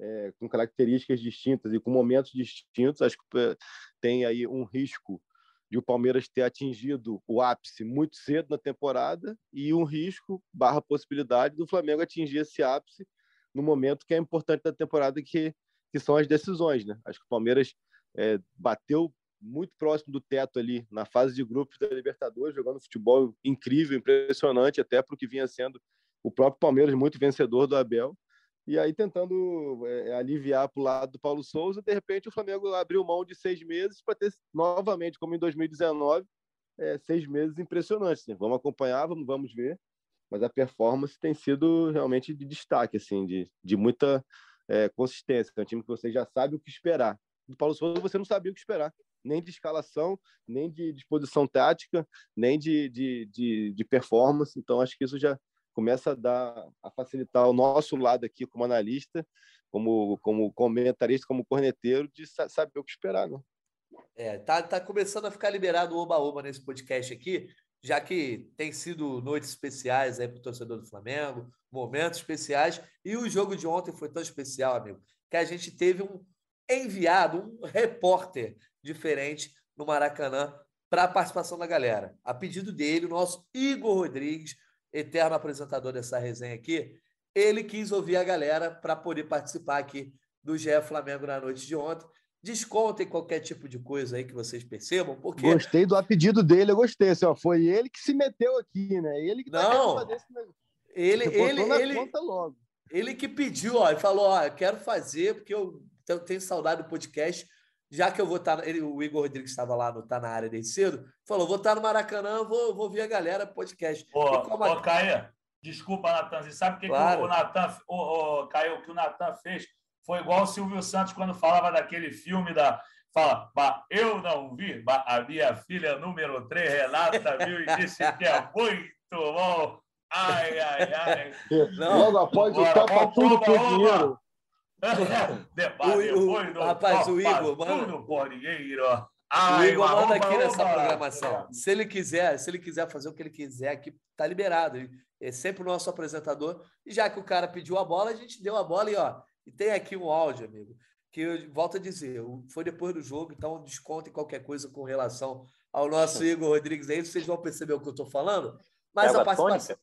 Speaker 5: é, com características distintas e com momentos distintos. Acho que é, tem aí um risco de o Palmeiras ter atingido o ápice muito cedo na temporada e um risco barra possibilidade do Flamengo atingir esse ápice no momento que é importante da temporada que que são as decisões, né? Acho que o Palmeiras é, bateu muito próximo do teto ali na fase de grupos da Libertadores, jogando futebol incrível, impressionante, até para o que vinha sendo o próprio Palmeiras muito vencedor do Abel e aí tentando é, aliviar para o lado do Paulo Souza, de repente o Flamengo abriu mão de seis meses para ter novamente, como em 2019, é, seis meses impressionantes. Né? Vamos acompanhar, vamos, vamos ver, mas a performance tem sido realmente de destaque, assim, de, de muita é, consistência. É um time que você já sabe o que esperar. Do Paulo Souza você não sabia o que esperar, nem de escalação, nem de disposição tática, nem de, de, de, de performance. Então acho que isso já começa a dar a facilitar o nosso lado aqui como analista, como como comentarista, como corneteiro de saber o que esperar, né?
Speaker 1: É, tá, tá começando a ficar liberado o oba-oba nesse podcast aqui, já que tem sido noites especiais aí para o torcedor do Flamengo, momentos especiais, e o jogo de ontem foi tão especial, amigo, que a gente teve um enviado, um repórter diferente no Maracanã para a participação da galera. A pedido dele, o nosso Igor Rodrigues, eterno apresentador dessa resenha aqui, ele quis ouvir a galera para poder participar aqui do GE Flamengo na noite de ontem. Descontem qualquer tipo de coisa aí que vocês percebam, porque...
Speaker 5: Gostei do apedido dele, eu gostei. Assim, ó, foi ele que se meteu aqui, né? Ele que
Speaker 1: tá Não, esse ele, ele, ele, ele que pediu, ó, e falou, ó, quero fazer, porque eu tenho saudade do podcast, já que eu vou estar. Tá, ele, o Igor Rodrigues estava lá, no, tá na área desde cedo, falou: vou estar tá no Maracanã, vou, vou ver a galera podcast.
Speaker 3: Ô, como... ô Caio, desculpa, Natan. Você sabe o que, claro. que o, Natan, o, o, Caio, o que o Natan fez? Foi igual o Silvio Santos quando falava daquele filme da. Fala, eu não vi, a minha filha número 3, Renata, viu e disse que é muito bom. Ai, ai, ai.
Speaker 5: Não, Logo após o topa tudo por dinheiro.
Speaker 1: o, o, rapaz, o Igor, mano. o Igor manda aqui nessa programação. Se ele quiser, se ele quiser fazer o que ele quiser aqui, tá liberado. É sempre o nosso apresentador. E já que o cara pediu a bola, a gente deu a bola e ó. E tem aqui um áudio, amigo, que eu volto a dizer, foi depois do jogo, então descontem qualquer coisa com relação ao nosso Igor Rodrigues aí, vocês vão perceber o que eu estou falando. Mas a participação.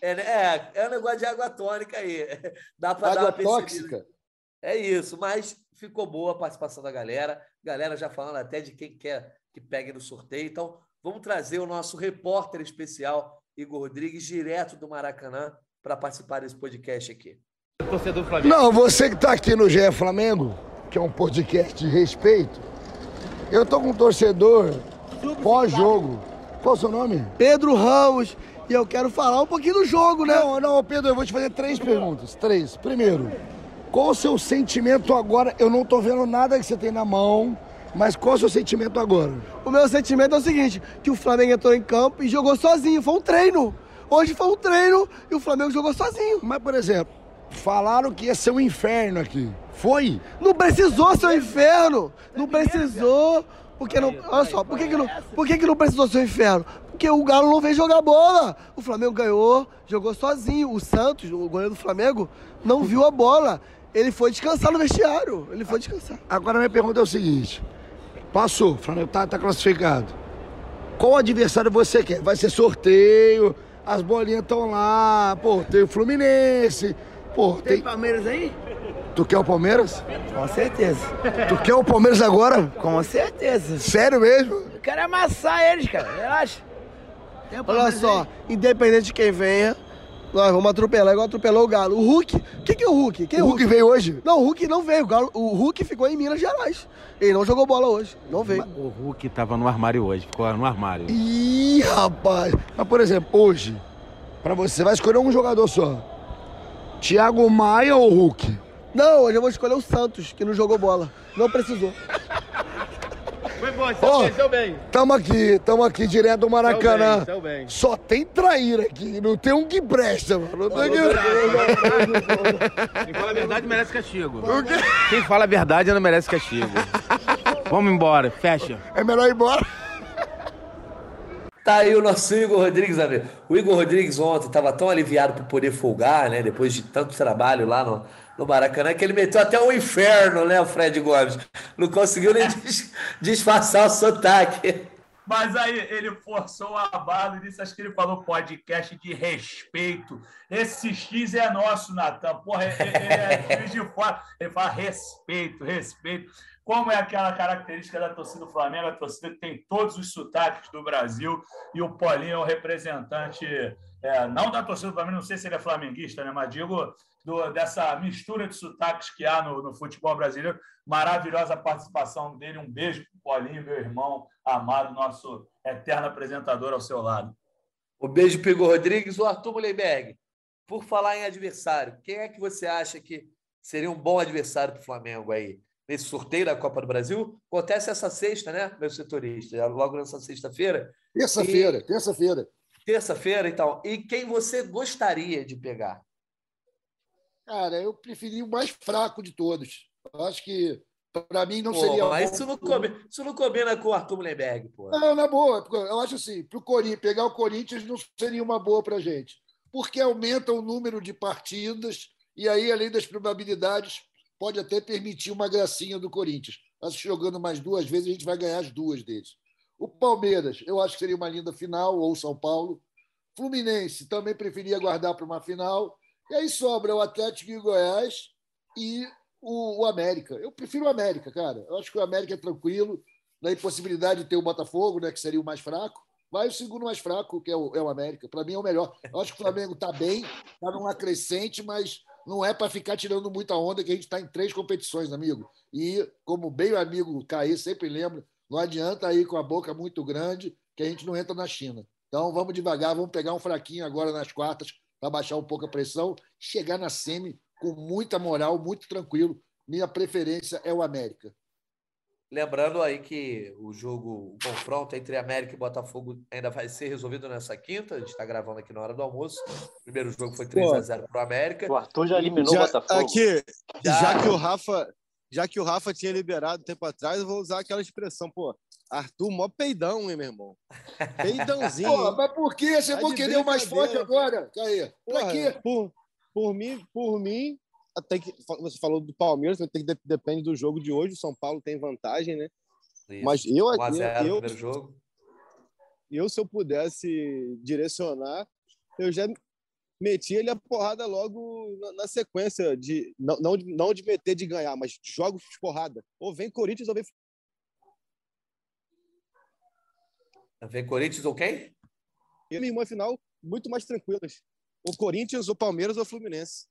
Speaker 1: É, é, é um negócio de água tônica aí. Dá para dar uma
Speaker 2: tóxica.
Speaker 1: É isso, mas ficou boa a participação da galera. Galera já falando até de quem quer que pegue no sorteio. Então, vamos trazer o nosso repórter especial, Igor Rodrigues, direto do Maracanã, para participar desse podcast aqui.
Speaker 2: Torcedor Flamengo. Não, você que está aqui no GE Flamengo, que é um podcast de respeito, eu tô com um torcedor pós-jogo. Qual o seu nome?
Speaker 6: Pedro Ramos. E eu quero falar um pouquinho do jogo, né?
Speaker 2: Não, não, Pedro, eu vou te fazer três perguntas. Três. Primeiro, qual o seu sentimento agora? Eu não estou vendo nada que você tem na mão, mas qual o seu sentimento agora?
Speaker 6: O meu sentimento é o seguinte: que o Flamengo entrou em campo e jogou sozinho. Foi um treino. Hoje foi um treino e o Flamengo jogou sozinho.
Speaker 2: Mas, por exemplo, falaram que ia ser um inferno aqui. Foi?
Speaker 6: Não precisou ser um inferno. Não precisou. Porque não. Olha só, por que, que, não, por que, que não precisou ser um inferno? Porque o Galo não veio jogar bola. O Flamengo ganhou, jogou sozinho. O Santos, o goleiro do Flamengo, não viu a bola. Ele foi descansar no vestiário. Ele foi descansar.
Speaker 2: Agora minha pergunta é o seguinte: passou, o Flamengo tá, tá classificado. Qual adversário você quer? Vai ser sorteio, as bolinhas estão lá, pô, tem o Fluminense, pô,
Speaker 6: tem. Tem Palmeiras aí?
Speaker 2: Tu quer o Palmeiras?
Speaker 6: Com certeza.
Speaker 2: Tu quer o Palmeiras agora?
Speaker 6: Com certeza.
Speaker 2: Sério mesmo?
Speaker 6: Eu quero amassar eles, cara. Relaxa. Olha só, independente de quem venha, Nós vamos atropelar igual atropelou o Galo. O Hulk, o que, que é o Hulk? Quem é
Speaker 2: o Hulk veio hoje?
Speaker 6: Não, o Hulk não veio. O, Galo, o Hulk ficou em Minas Gerais. Ele não jogou bola hoje. Não veio.
Speaker 7: O Hulk tava no armário hoje, ficou no armário.
Speaker 2: Ih, rapaz. Mas, por exemplo, hoje, pra você, vai escolher um jogador só. Thiago Maia ou Hulk?
Speaker 6: Não, hoje eu vou escolher o Santos, que não jogou bola. Não precisou.
Speaker 7: Foi bom, bem, bem.
Speaker 2: Tamo aqui, tamo aqui, direto do Maracanã.
Speaker 7: Bem, bem.
Speaker 2: Só tem traíra aqui, não tem um que presta, mano. Não tem que...
Speaker 7: Quem fala a verdade merece castigo.
Speaker 2: O quê?
Speaker 7: Quem fala a verdade não merece castigo. Vamos embora, fecha.
Speaker 2: É melhor ir embora.
Speaker 1: Tá aí o nosso Igor Rodrigues, amigo. O Igor Rodrigues ontem estava tão aliviado por poder folgar, né? Depois de tanto trabalho lá no, no Maracanã, que ele meteu até um inferno, né, o Fred Gomes? Não conseguiu nem dis- disfarçar o sotaque.
Speaker 3: Mas aí ele forçou a barra e disse, acho que ele falou podcast de respeito. Esse X é nosso, Natan. Porra, ele, ele é X de fora. Ele fala respeito, respeito. Como é aquela característica da torcida do Flamengo, a torcida que tem todos os sotaques do Brasil, e o Paulinho é o representante, é, não da torcida do Flamengo, não sei se ele é flamenguista, né? Mas digo do- dessa mistura de sotaques que há no, no futebol brasileiro. Maravilhosa participação dele. Um beijo pro Paulinho, meu irmão amado, nosso eterno apresentador ao seu lado.
Speaker 1: O beijo pro Igor Rodrigues. O Arthur Mullenberg, por falar em adversário, quem é que você acha que seria um bom adversário para o Flamengo aí? Nesse sorteio da Copa do Brasil? Acontece essa sexta, né, meu setorista? Logo nessa sexta-feira.
Speaker 2: Terça-feira, terça-feira.
Speaker 1: Terça-feira, então. E quem você gostaria de pegar?
Speaker 2: Cara, eu preferi o mais fraco de todos. Eu acho que, para mim, não
Speaker 1: Pô,
Speaker 2: seria.
Speaker 1: mas
Speaker 2: bom.
Speaker 1: isso não, combina, isso não combina com o Arthur Mullenberg, pô.
Speaker 2: Não, na boa. Eu acho assim, pro Corinthians, pegar o Corinthians não seria uma boa para gente. Porque aumenta o número de partidas e aí, além das probabilidades, pode até permitir uma gracinha do Corinthians. Que jogando mais duas vezes, a gente vai ganhar as duas deles. O Palmeiras, eu acho que seria uma linda final, ou São Paulo. Fluminense, também preferia guardar para uma final. E aí sobra o Atlético e o Goiás e o, o América. Eu prefiro o América, cara. Eu acho que o América é tranquilo, na impossibilidade de ter o Botafogo, né, que seria o mais fraco. Vai o segundo mais fraco, que é o, é o América. Para mim é o melhor. Eu acho que o Flamengo está bem, está numa crescente, mas não é para ficar tirando muita onda, que a gente está em três competições, amigo. E, como bem o amigo Caí sempre lembra, não adianta ir com a boca muito grande, que a gente não entra na China. Então vamos devagar, vamos pegar um fraquinho agora nas quartas para baixar um pouco a pressão, chegar na semi com muita moral, muito tranquilo. Minha preferência é o América.
Speaker 1: Lembrando aí que o jogo, o confronto entre América e Botafogo ainda vai ser resolvido nessa quinta. A gente está gravando aqui na hora do almoço. O primeiro jogo foi 3 a 0 para o América.
Speaker 4: O Arthur já eliminou
Speaker 5: Já-
Speaker 4: o Botafogo.
Speaker 5: Aqui,
Speaker 1: Já.
Speaker 5: já. que o Rafa, já que o Rafa tinha liberado tempo atrás, eu vou usar aquela expressão, pô. Arthur, mó peidão, hein, meu irmão? Peidãozinho.
Speaker 2: Mas por que você
Speaker 5: Tá
Speaker 2: for
Speaker 5: de
Speaker 2: querer o mais forte agora, Caí? Pra
Speaker 5: Porra,
Speaker 2: quê?
Speaker 5: Por, por mim, por mim, até que você falou do Palmeiras, tem que de- depende do jogo de hoje. O São Paulo tem vantagem, né?
Speaker 1: Isso.
Speaker 5: Mas eu
Speaker 1: 1 a
Speaker 5: aqui,
Speaker 1: 0 no
Speaker 5: eu,
Speaker 1: jogo.
Speaker 5: eu se eu pudesse direcionar, eu já metia ele a porrada logo na, na sequência de não, não, de- não de meter de ganhar, mas de jogos de porrada. Ou vem Corinthians ou vem
Speaker 1: Vem Corinthians ou quem?
Speaker 5: Flamengo, uma final muito mais tranquilas. Ou Corinthians, ou Palmeiras, ou Fluminense.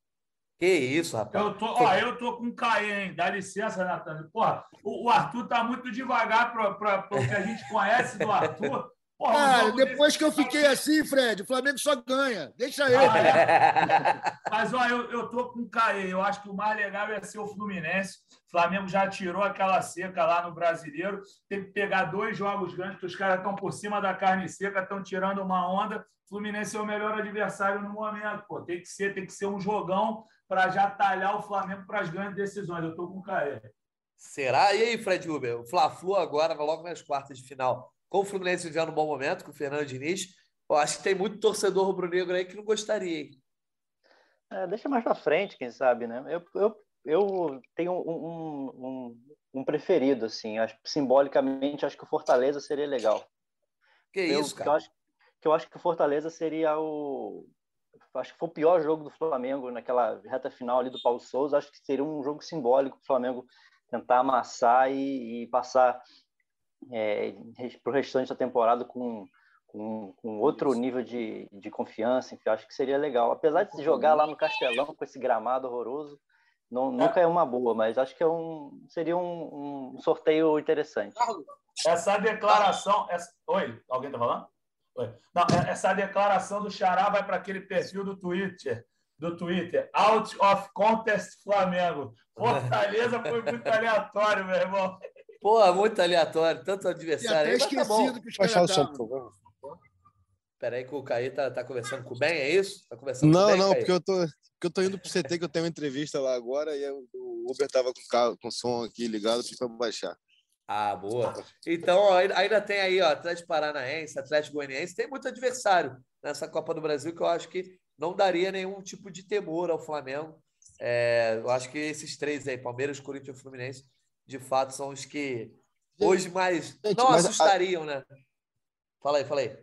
Speaker 1: Que isso, rapaz.
Speaker 3: Eu tô, ó, eu tô com o Caê, hein? Dá licença, Natan. Porra, o, o Arthur tá muito devagar para o que a gente conhece do Arthur. Porra,
Speaker 2: Cara, depois
Speaker 3: desse-
Speaker 2: que eu fiquei assim, Fred, o Flamengo só ganha. Deixa ele.
Speaker 3: Ah, é. Mas ó, eu, eu tô com o Caê. Eu acho que o mais legal é ser o Fluminense. O Flamengo já tirou aquela seca lá no brasileiro. Tem que pegar dois jogos grandes, que os caras estão por cima da carne seca, estão tirando uma onda. O Fluminense é o melhor adversário no momento. Pô, tem que ser, tem que ser um jogão para já talhar o Flamengo para as grandes decisões. Eu tô com o Caê.
Speaker 1: Será? E aí, Fred Uber? O Fla-Flu agora, logo nas quartas de final, com o Fluminense vivendo um bom momento, com o Fernando Diniz. Eu acho que tem muito torcedor rubro-negro aí que não gostaria, hein?
Speaker 4: É, deixa mais pra frente, quem sabe, né? Eu, eu, eu tenho um, um, um, preferido, assim. Acho, simbolicamente, acho que o Fortaleza seria legal.
Speaker 1: Que
Speaker 4: eu,
Speaker 1: isso,
Speaker 4: que eu,
Speaker 1: cara?
Speaker 4: acho, que eu acho que o Fortaleza seria o. Acho que foi o pior jogo do Flamengo naquela reta final ali do Paulo Souza. Acho que seria um jogo simbólico para o Flamengo tentar amassar e, e passar é, para o restante da temporada com, com com, outro nível de, de confiança, enfim, acho que seria legal. Apesar de se jogar lá no Castelão com esse gramado horroroso, não, nunca é uma boa, mas acho que é um, seria um, um sorteio interessante.
Speaker 3: Essa declaração. Essa... Oi, alguém está falando? Oi. Não, é, essa declaração do Xará vai para aquele perfil do Twitter. Do Twitter, Out of Contest Flamengo. Fortaleza foi muito aleatório, meu irmão.
Speaker 1: Pô, muito aleatório, tanto adversário.
Speaker 2: E até tá esquecido que os caras estavam.
Speaker 1: Peraí que o Caí tá, tá conversando com o Ben, é isso? Tá conversando
Speaker 5: não,
Speaker 1: o ben,
Speaker 5: não,
Speaker 1: Caí?
Speaker 5: porque eu tô, porque eu tô indo pro CT, que eu tenho uma entrevista lá agora, e o Uber tava com, carro, com som aqui ligado, pedi pra baixar.
Speaker 1: Ah, boa. Então, ó, ainda tem aí, ó, Atlético Paranaense, Atlético Goianiense, tem muito adversário nessa Copa do Brasil que eu acho que não daria nenhum tipo de temor ao Flamengo. É, eu acho que esses três aí, Palmeiras, Corinthians e Fluminense, de fato são os que hoje mais
Speaker 5: Gente,
Speaker 1: não
Speaker 5: mas a-
Speaker 1: assustariam, né? Fala aí, fala aí.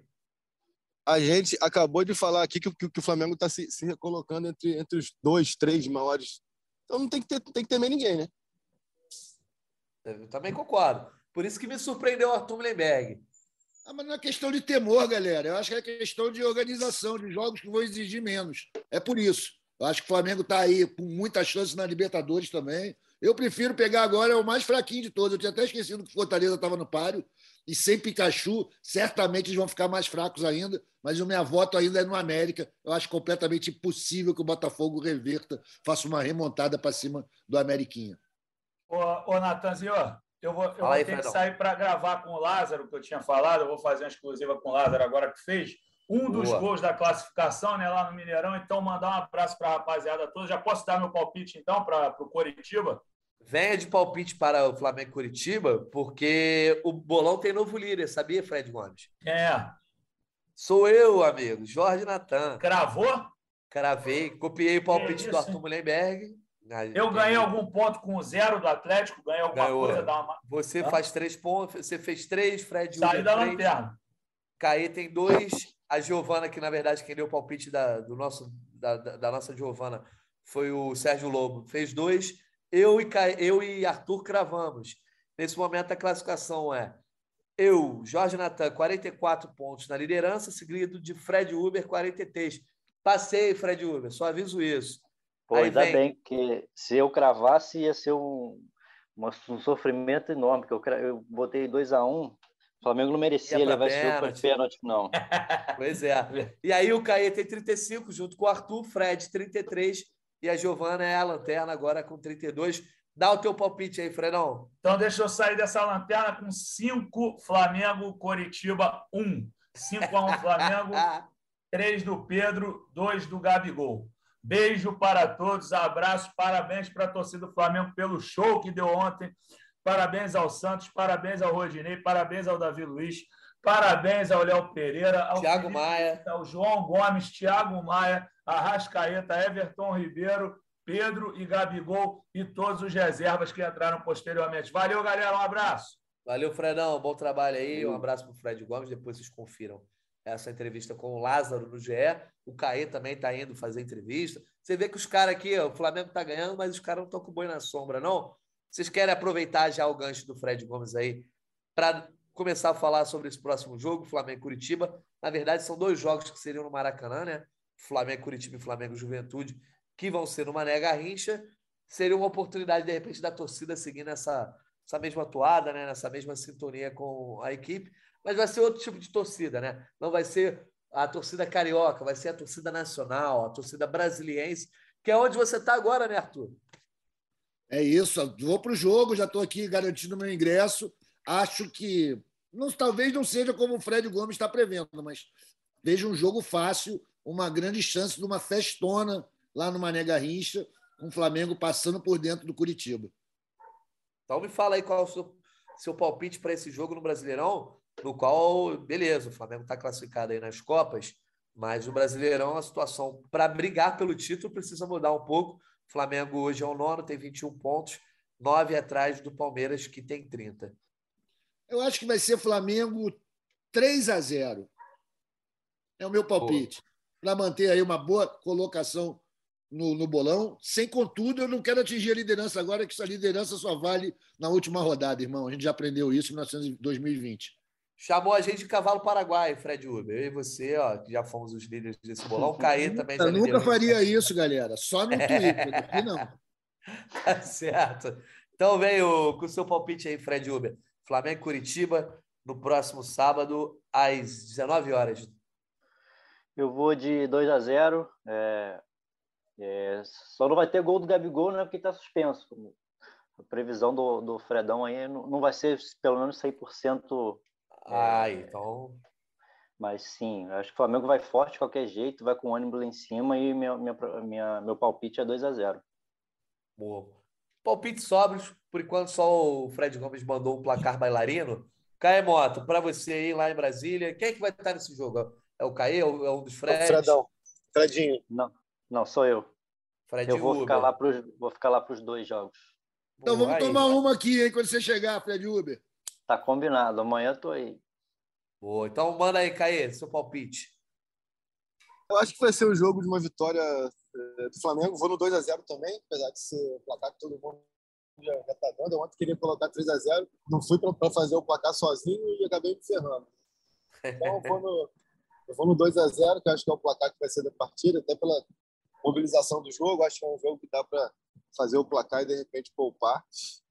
Speaker 5: A gente acabou de falar aqui que, que, que o Flamengo está se, se recolocando entre, entre os dois, três maiores. Então não tem que, ter, tem que temer ninguém, né?
Speaker 1: Eu também concordo. Por isso que me surpreendeu o Arthur Mullenberg.
Speaker 2: Ah, mas não é questão de temor, galera. Eu acho que é questão de organização, de jogos que vão exigir menos. É por isso. Eu acho que o Flamengo está aí com muita chance na Libertadores também. Eu prefiro pegar agora o mais fraquinho de todos. Eu tinha até esquecido que o Fortaleza estava no páreo. E sem Pikachu, certamente eles vão ficar mais fracos ainda. Mas o meu voto ainda é no América. Eu acho completamente impossível que o Botafogo reverta, faça uma remontada para cima do Ameriquinha.
Speaker 3: Ô, ô Natanzinho, eu vou, eu vou
Speaker 1: aí,
Speaker 3: ter que sair para gravar com o Lázaro, que eu tinha falado. Eu vou fazer uma exclusiva com o Lázaro agora que fez. Um dos
Speaker 1: Boa.
Speaker 3: gols da classificação né, lá no Mineirão. Então, mandar um abraço para a rapaziada toda. Já posso dar meu palpite, então, para o Coritiba?
Speaker 1: Venha de palpite para o Flamengo Curitiba, porque o bolão tem novo líder, sabia, Fred Gomes?
Speaker 3: É.
Speaker 1: Sou eu, amigo, Jorge Natan.
Speaker 3: Cravou?
Speaker 1: Cravei, copiei o palpite
Speaker 3: Que
Speaker 1: do Arthur Mullenberg.
Speaker 3: Eu ganhei algum ponto com o zero do Atlético? Ganhei alguma
Speaker 1: Ganhou.
Speaker 3: coisa? Dá uma...
Speaker 1: Você
Speaker 3: Hã?
Speaker 1: faz três pontos, você fez três, Fred Uber
Speaker 3: da
Speaker 1: três,
Speaker 3: lanterna.
Speaker 1: Caí tem dois, a Giovana, que na verdade quem deu o palpite da, do nosso, da, da, da nossa Giovana foi o Sérgio Lobo, fez dois. Eu e, eu e Arthur cravamos. Nesse momento a classificação é eu, Jorge Natan, 44 pontos na liderança, seguido de Fred Uber, 43. Passei, Fred Uber, só aviso isso.
Speaker 4: Pô,
Speaker 1: Aí
Speaker 4: ainda
Speaker 1: vem.
Speaker 4: bem, porque se eu cravasse ia ser um, um sofrimento enorme, porque eu, eu botei 2 a 1 um, o Flamengo não merecia levar esse jogo para
Speaker 1: pênalti,
Speaker 4: não.
Speaker 1: Pois é. E aí o Caê tem 35, junto com o Arthur, Fred 33 e a Giovana é a lanterna agora com 32. Dá o teu palpite aí, Fredão.
Speaker 3: Então, deixa eu sair dessa lanterna com 5 Flamengo, Coritiba 1. 5 a 1 Flamengo, 3 do Pedro, 2 do Gabigol. Beijo para todos, abraço, parabéns para a torcida do Flamengo pelo show que deu ontem. Parabéns ao Santos, parabéns ao Rodinei, parabéns ao Davi Luiz, parabéns ao Léo Pereira, ao
Speaker 1: Thiago
Speaker 3: Felipe
Speaker 1: Maia.
Speaker 3: ao João Gomes, Thiago Maia, Arrascaeta, Everton Ribeiro, Pedro e Gabigol e todos os reservas que entraram posteriormente. Valeu, galera. Um abraço.
Speaker 1: Valeu, Fredão. Bom trabalho aí. Um abraço para o Fred Gomes. Depois vocês confiram essa entrevista com o Lázaro no GE. O Caê também está indo fazer entrevista. Você vê que os caras aqui, ó, o Flamengo está ganhando, mas os caras não estão com boi na sombra, não. Vocês querem aproveitar já o gancho do Fred Gomes aí para começar a falar sobre esse próximo jogo, Flamengo e Curitiba. Na verdade, são dois jogos que seriam no Maracanã, né? Flamengo Curitiba e Flamengo Juventude, que vão ser no Mané Garrincha. Seria uma oportunidade, de repente, da torcida seguir nessa, essa mesma toada, né? nessa mesma sintonia com a equipe. Mas vai ser outro tipo de torcida, né? Não vai ser a torcida carioca, vai ser a torcida nacional, a torcida brasiliense, que é onde você está agora, né, Arthur?
Speaker 2: É isso, vou para o jogo, já estou aqui garantindo meu ingresso. Acho que não, talvez não seja como o Fred Gomes está prevendo, mas vejo um jogo fácil, uma grande chance de uma festona lá no Mané Garrincha, com o Flamengo passando por dentro do Curitiba.
Speaker 1: Então me fala aí qual é o seu, seu palpite para esse jogo no Brasileirão, no qual, beleza, o Flamengo está classificado aí nas Copas, mas o Brasileirão, a situação para brigar pelo título precisa mudar um pouco. O Flamengo hoje é o nono, tem 21 pontos, nove atrás do Palmeiras, que tem 30.
Speaker 2: Eu acho que vai ser Flamengo 3 a 0. É o meu palpite. Para manter aí uma boa colocação no, no bolão. Sem contudo, eu não quero atingir a liderança agora, que essa liderança só vale na última rodada, irmão. A gente já aprendeu isso em 1900 2020.
Speaker 1: Chamou a gente de cavalo paraguai, Fred Uber. Eu e você, ó, que já fomos os líderes desse bolão. O Caê também
Speaker 2: Eu nunca faria isso, galera. Só no Twitter. Aqui não.
Speaker 1: Tá certo. Então vem o, com o seu palpite aí, Fred Uber. Flamengo e Curitiba, no próximo sábado, às 19 horas.
Speaker 4: Eu vou de 2 a 0 é, é, Só não vai ter gol do Gabigol, né? Porque está suspenso. A previsão do, do Fredão aí não, não vai ser pelo menos 100%.
Speaker 1: Ah, então.
Speaker 4: Mas sim, acho que o Flamengo vai forte de qualquer jeito, vai com o ônibus lá em cima e minha, minha, minha, meu palpite é 2 a 0
Speaker 1: Boa. Palpite sóbrios. Por enquanto, só o Fred Gomes mandou um placar bailarino. Caê Moto, para você aí lá em Brasília, quem é que vai estar nesse jogo? É o Caê? É um dos Freds?
Speaker 5: Fredão. Fredinho.
Speaker 4: Não, não, sou eu.
Speaker 1: Fred
Speaker 4: Eu vou
Speaker 1: Uber.
Speaker 4: ficar lá pros, vou ficar lá para os dois jogos.
Speaker 2: Então
Speaker 1: Boa,
Speaker 2: vamos
Speaker 1: aí.
Speaker 2: tomar uma aqui, hein, quando você chegar, Fred Uber.
Speaker 4: Tá combinado. Amanhã eu tô aí.
Speaker 1: Boa. Então manda aí, Caê, seu palpite.
Speaker 5: Eu acho que vai ser o jogo de uma vitória eh, do Flamengo. Vou no 2 a 0 também, apesar de ser o placar que todo mundo já está dando. Eu ontem queria colocar 3 a 0 Não fui para fazer o placar sozinho e acabei me ferrando. Então vou no, eu vou no 2 a 0 que eu acho que é o placar que vai ser da partida, até pela mobilização do jogo. Acho que é um jogo que dá para fazer o placar e de repente poupar.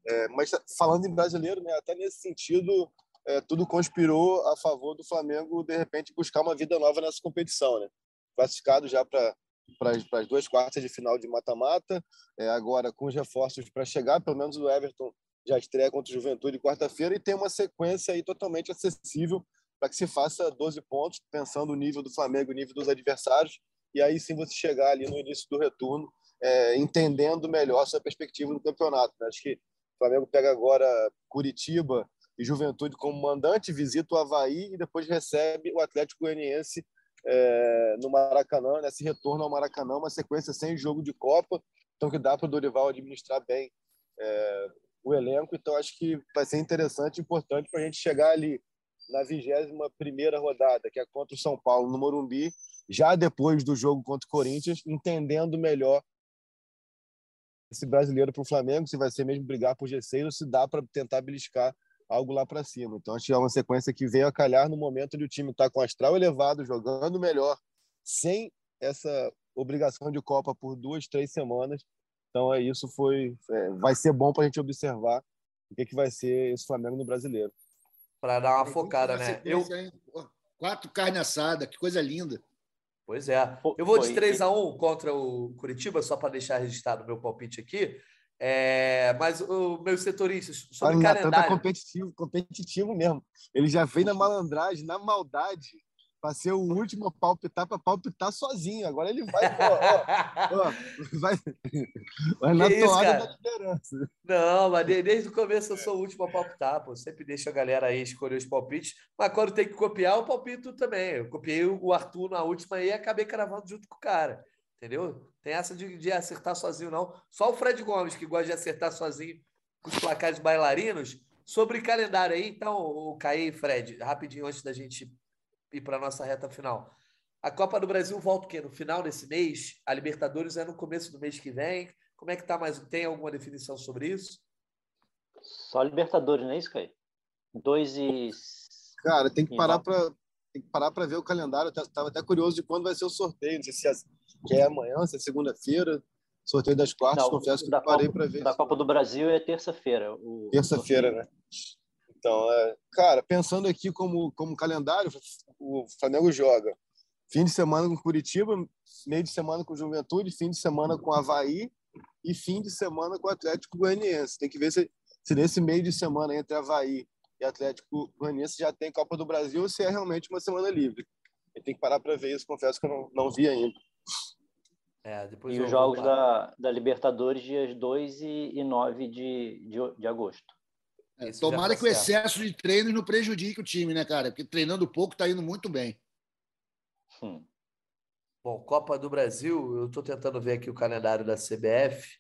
Speaker 5: É, mas falando em brasileiro, né, até nesse sentido, é, tudo conspirou a favor do Flamengo de repente buscar uma vida nova nessa competição, né? Classificado já para para as duas quartas de final de mata-mata, é, agora com os reforços para chegar, pelo menos o Everton já estreia contra o Juventude quarta-feira e tem uma sequência aí totalmente acessível para que se faça 12 pontos, pensando o nível do Flamengo, o nível dos adversários, e aí sim você chegar ali no início do retorno, é, entendendo melhor sua perspectiva no campeonato. né? Acho que o Flamengo pega agora Curitiba e Juventude como mandante, visita o Havaí e depois recebe o Atlético Goianiense é, no Maracanã, nesse retorno ao Maracanã, uma sequência sem jogo de Copa, então que dá para o Dorival administrar bem é, o elenco. Então acho que vai ser interessante e importante para a gente chegar ali na 21 primeira rodada, que é contra o São Paulo no Morumbi, já depois do jogo contra o Corinthians, entendendo melhor esse brasileiro para o Flamengo, se vai ser mesmo brigar por G6 ou se dá para tentar beliscar algo lá para cima. Então, acho que é uma sequência que veio a calhar no momento de o time estar com astral elevado, jogando melhor, sem essa obrigação de Copa por duas, três semanas. Então, é isso foi, é, vai ser bom para a gente observar o que, que vai ser esse Flamengo no brasileiro.
Speaker 1: Para dar uma focada, né? Eu,
Speaker 2: Quatro carne assada, que coisa linda.
Speaker 1: Pois é. Eu vou de 3 a 1 contra o Curitiba, só para deixar registrado o meu palpite aqui. É, mas o meus setoristas sobre
Speaker 5: o Natan tá
Speaker 1: calendário.
Speaker 5: competitivo, competitivo mesmo. Ele já veio na malandragem, na maldade, para ser o último a palpitar, para palpitar sozinho. Agora ele vai, ó, ó, ó, vai, vai na
Speaker 1: isso,
Speaker 5: toada
Speaker 1: cara?
Speaker 5: da liderança.
Speaker 1: Não, mas de- desde o começo eu sou o último a palpitar, pô. Sempre deixo a galera aí escolher os palpites. Mas quando tem que copiar, eu palpito também. Eu copiei o Arthur na última e acabei cravando junto com o cara. Entendeu? Tem essa de, de acertar sozinho, não. Só o Fred Gomes, que gosta de acertar sozinho com os placares bailarinos. Sobre calendário aí, então, o Caí e Fred, rapidinho antes da gente ir para a nossa reta final. A Copa do Brasil volta o quê? No final desse mês? A Libertadores é no começo do mês que vem? Como é que tá mais? Tem alguma definição sobre isso?
Speaker 4: Só Libertadores, não é isso, Caio? Dois e.
Speaker 5: Cara, tem que
Speaker 4: E
Speaker 5: parar para tem que parar para ver o calendário. Eu estava até curioso de quando vai ser o sorteio. Não sei se é, que é amanhã, se é segunda-feira. Sorteio das quartas,
Speaker 4: Não,
Speaker 5: confesso que não parei
Speaker 4: Copa-
Speaker 5: para ver.
Speaker 4: Da. Copa do Brasil é terça-feira.
Speaker 5: Terça-feira, né? Então, é, cara, pensando aqui como, como calendário, o Flamengo joga fim de semana com Curitiba, meio de semana com Juventude, fim de semana com Havaí e fim de semana com Atlético Goianiense. Tem que ver se, se nesse meio de semana entre Havaí e Atlético Goianiense já tem Copa do Brasil ou se é realmente uma semana livre. Eu tenho que parar para ver isso, confesso que eu não, não vi ainda.
Speaker 1: É, depois
Speaker 4: E os jogos da, da Libertadores dias 2 e, e 9 de, de, de agosto.
Speaker 2: É, tomara
Speaker 1: tá
Speaker 2: que o excesso de treinos não prejudique o time, né, cara? Porque treinando pouco tá indo muito bem.
Speaker 4: Hum.
Speaker 1: Bom, Copa do Brasil, eu estou tentando ver aqui o calendário da CBF.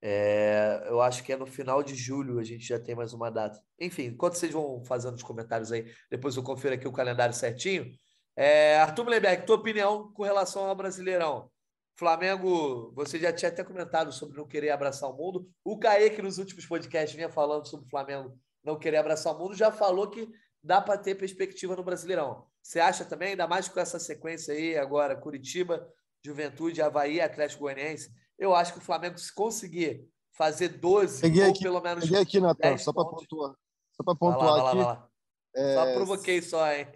Speaker 1: É, eu acho que é no final de julho, a gente já tem mais uma data. Enfim, enquanto vocês vão fazendo os comentários aí, depois eu confiro aqui o calendário certinho. É, Arthur tua opinião com relação ao Brasileirão? Flamengo, você já tinha até comentado sobre não querer abraçar o mundo. O Caê, que nos últimos podcasts vinha falando sobre o Flamengo não querer abraçar o mundo, já falou que dá para ter perspectiva no Brasileirão. Você acha também, ainda mais com essa sequência aí agora, Curitiba, Juventude, Havaí, Atlético Goianiense, eu acho que o Flamengo, se conseguir fazer 12
Speaker 5: peguei
Speaker 1: ou
Speaker 5: aqui,
Speaker 1: pelo menos.
Speaker 5: Peguei aqui, Natan, só para pontuar. Só para pontuar
Speaker 1: vai lá,
Speaker 5: aqui.
Speaker 1: Vai lá, vai lá. É... Só provoquei só, hein?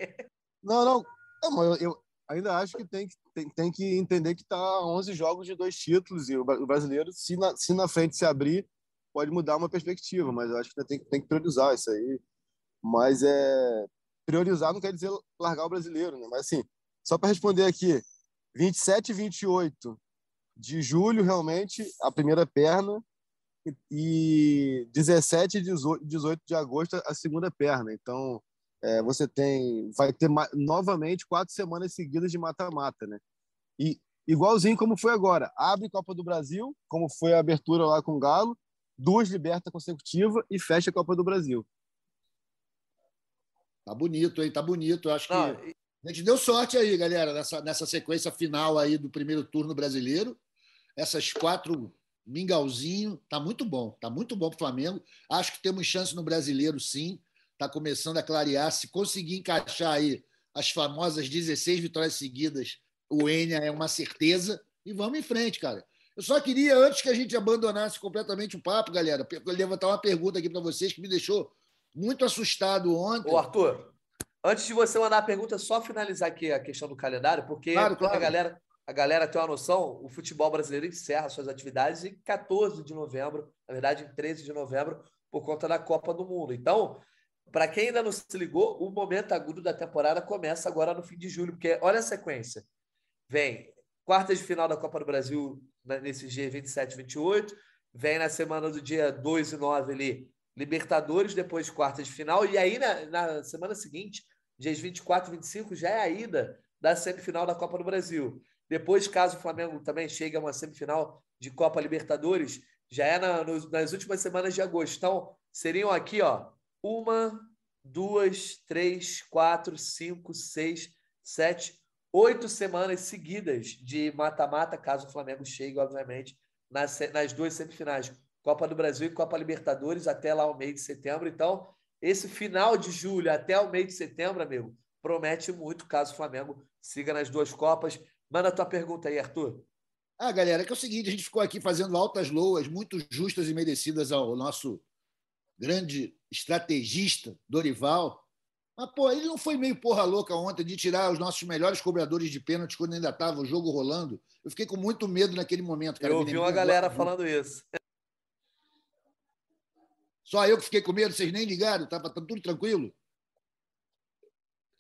Speaker 5: Não, não. não eu, eu, ainda acho que tem, tem, tem que entender que está 11 jogos de dois títulos e o brasileiro, se na, se na frente se abrir, pode mudar uma perspectiva, mas eu acho que tem, tem que priorizar isso aí. Mas é priorizar não quer dizer largar o brasileiro, né? Mas assim, só para responder aqui, 27 e 28 de julho, realmente, a primeira perna, e 17 e 18 de agosto, a segunda perna. Então, é, você tem, vai ter novamente quatro semanas seguidas de mata-mata, né? E igualzinho como foi agora, abre Copa do Brasil, como foi a abertura lá com o Galo, duas libertas consecutivas e fecha a Copa do Brasil.
Speaker 2: Tá bonito, hein? Tá bonito. Acho que a gente deu sorte aí, galera, nessa, nessa sequência final aí do primeiro turno brasileiro. Essas quatro mingauzinho, tá muito bom, tá muito bom para o Flamengo. Acho que temos chance no brasileiro, sim. Tá começando a clarear. Se conseguir encaixar aí as famosas 16 vitórias seguidas, o Enia é uma certeza. E vamos em frente, cara. Eu só queria, antes que a gente abandonasse completamente o papo, galera, levantar uma pergunta aqui para vocês que me deixou muito assustado ontem.
Speaker 1: Ô, Arthur, antes de você mandar a pergunta, só finalizar aqui a questão do calendário, porque claro, claro. a galera a galera tem uma noção, o futebol brasileiro encerra suas atividades em 14 de novembro, na verdade, em 13 de novembro, por conta da Copa do Mundo. Então, para quem ainda não se ligou, o momento agudo da temporada começa agora no fim de julho, porque olha a sequência. Vem quartas de final da Copa do Brasil né, nesses dias 27 e 28, vem na semana do dia 2 e 9 ali, Libertadores, depois quartas de final, e aí na, na semana seguinte, dias 24 e 25, já é a ida da semifinal da Copa do Brasil. Depois, caso o Flamengo também chegue a uma semifinal de Copa Libertadores, já é na, no, nas últimas semanas de agosto. Então, seriam aqui, ó, uma, duas, três, quatro, cinco, seis, sete, oito semanas seguidas de mata-mata, caso o Flamengo chegue, obviamente, nas, nas duas semifinais. Copa do Brasil e Copa Libertadores até lá o mês de setembro. Então, esse final de julho até o mês de setembro, amigo, promete muito caso o Flamengo siga nas duas Copas. Manda a tua pergunta aí, Arthur.
Speaker 2: Ah, galera, que é o seguinte, a gente ficou aqui fazendo altas loas muito justas e merecidas ao nosso grande estrategista, Dorival. Mas, pô, ele não foi meio porra louca ontem de tirar os nossos melhores cobradores de pênalti quando ainda estava o jogo rolando. Eu fiquei com muito medo naquele momento. Cara.
Speaker 1: Eu ouvi uma galera falando isso.
Speaker 2: Só eu que fiquei com medo, vocês nem ligaram, estava tudo tranquilo?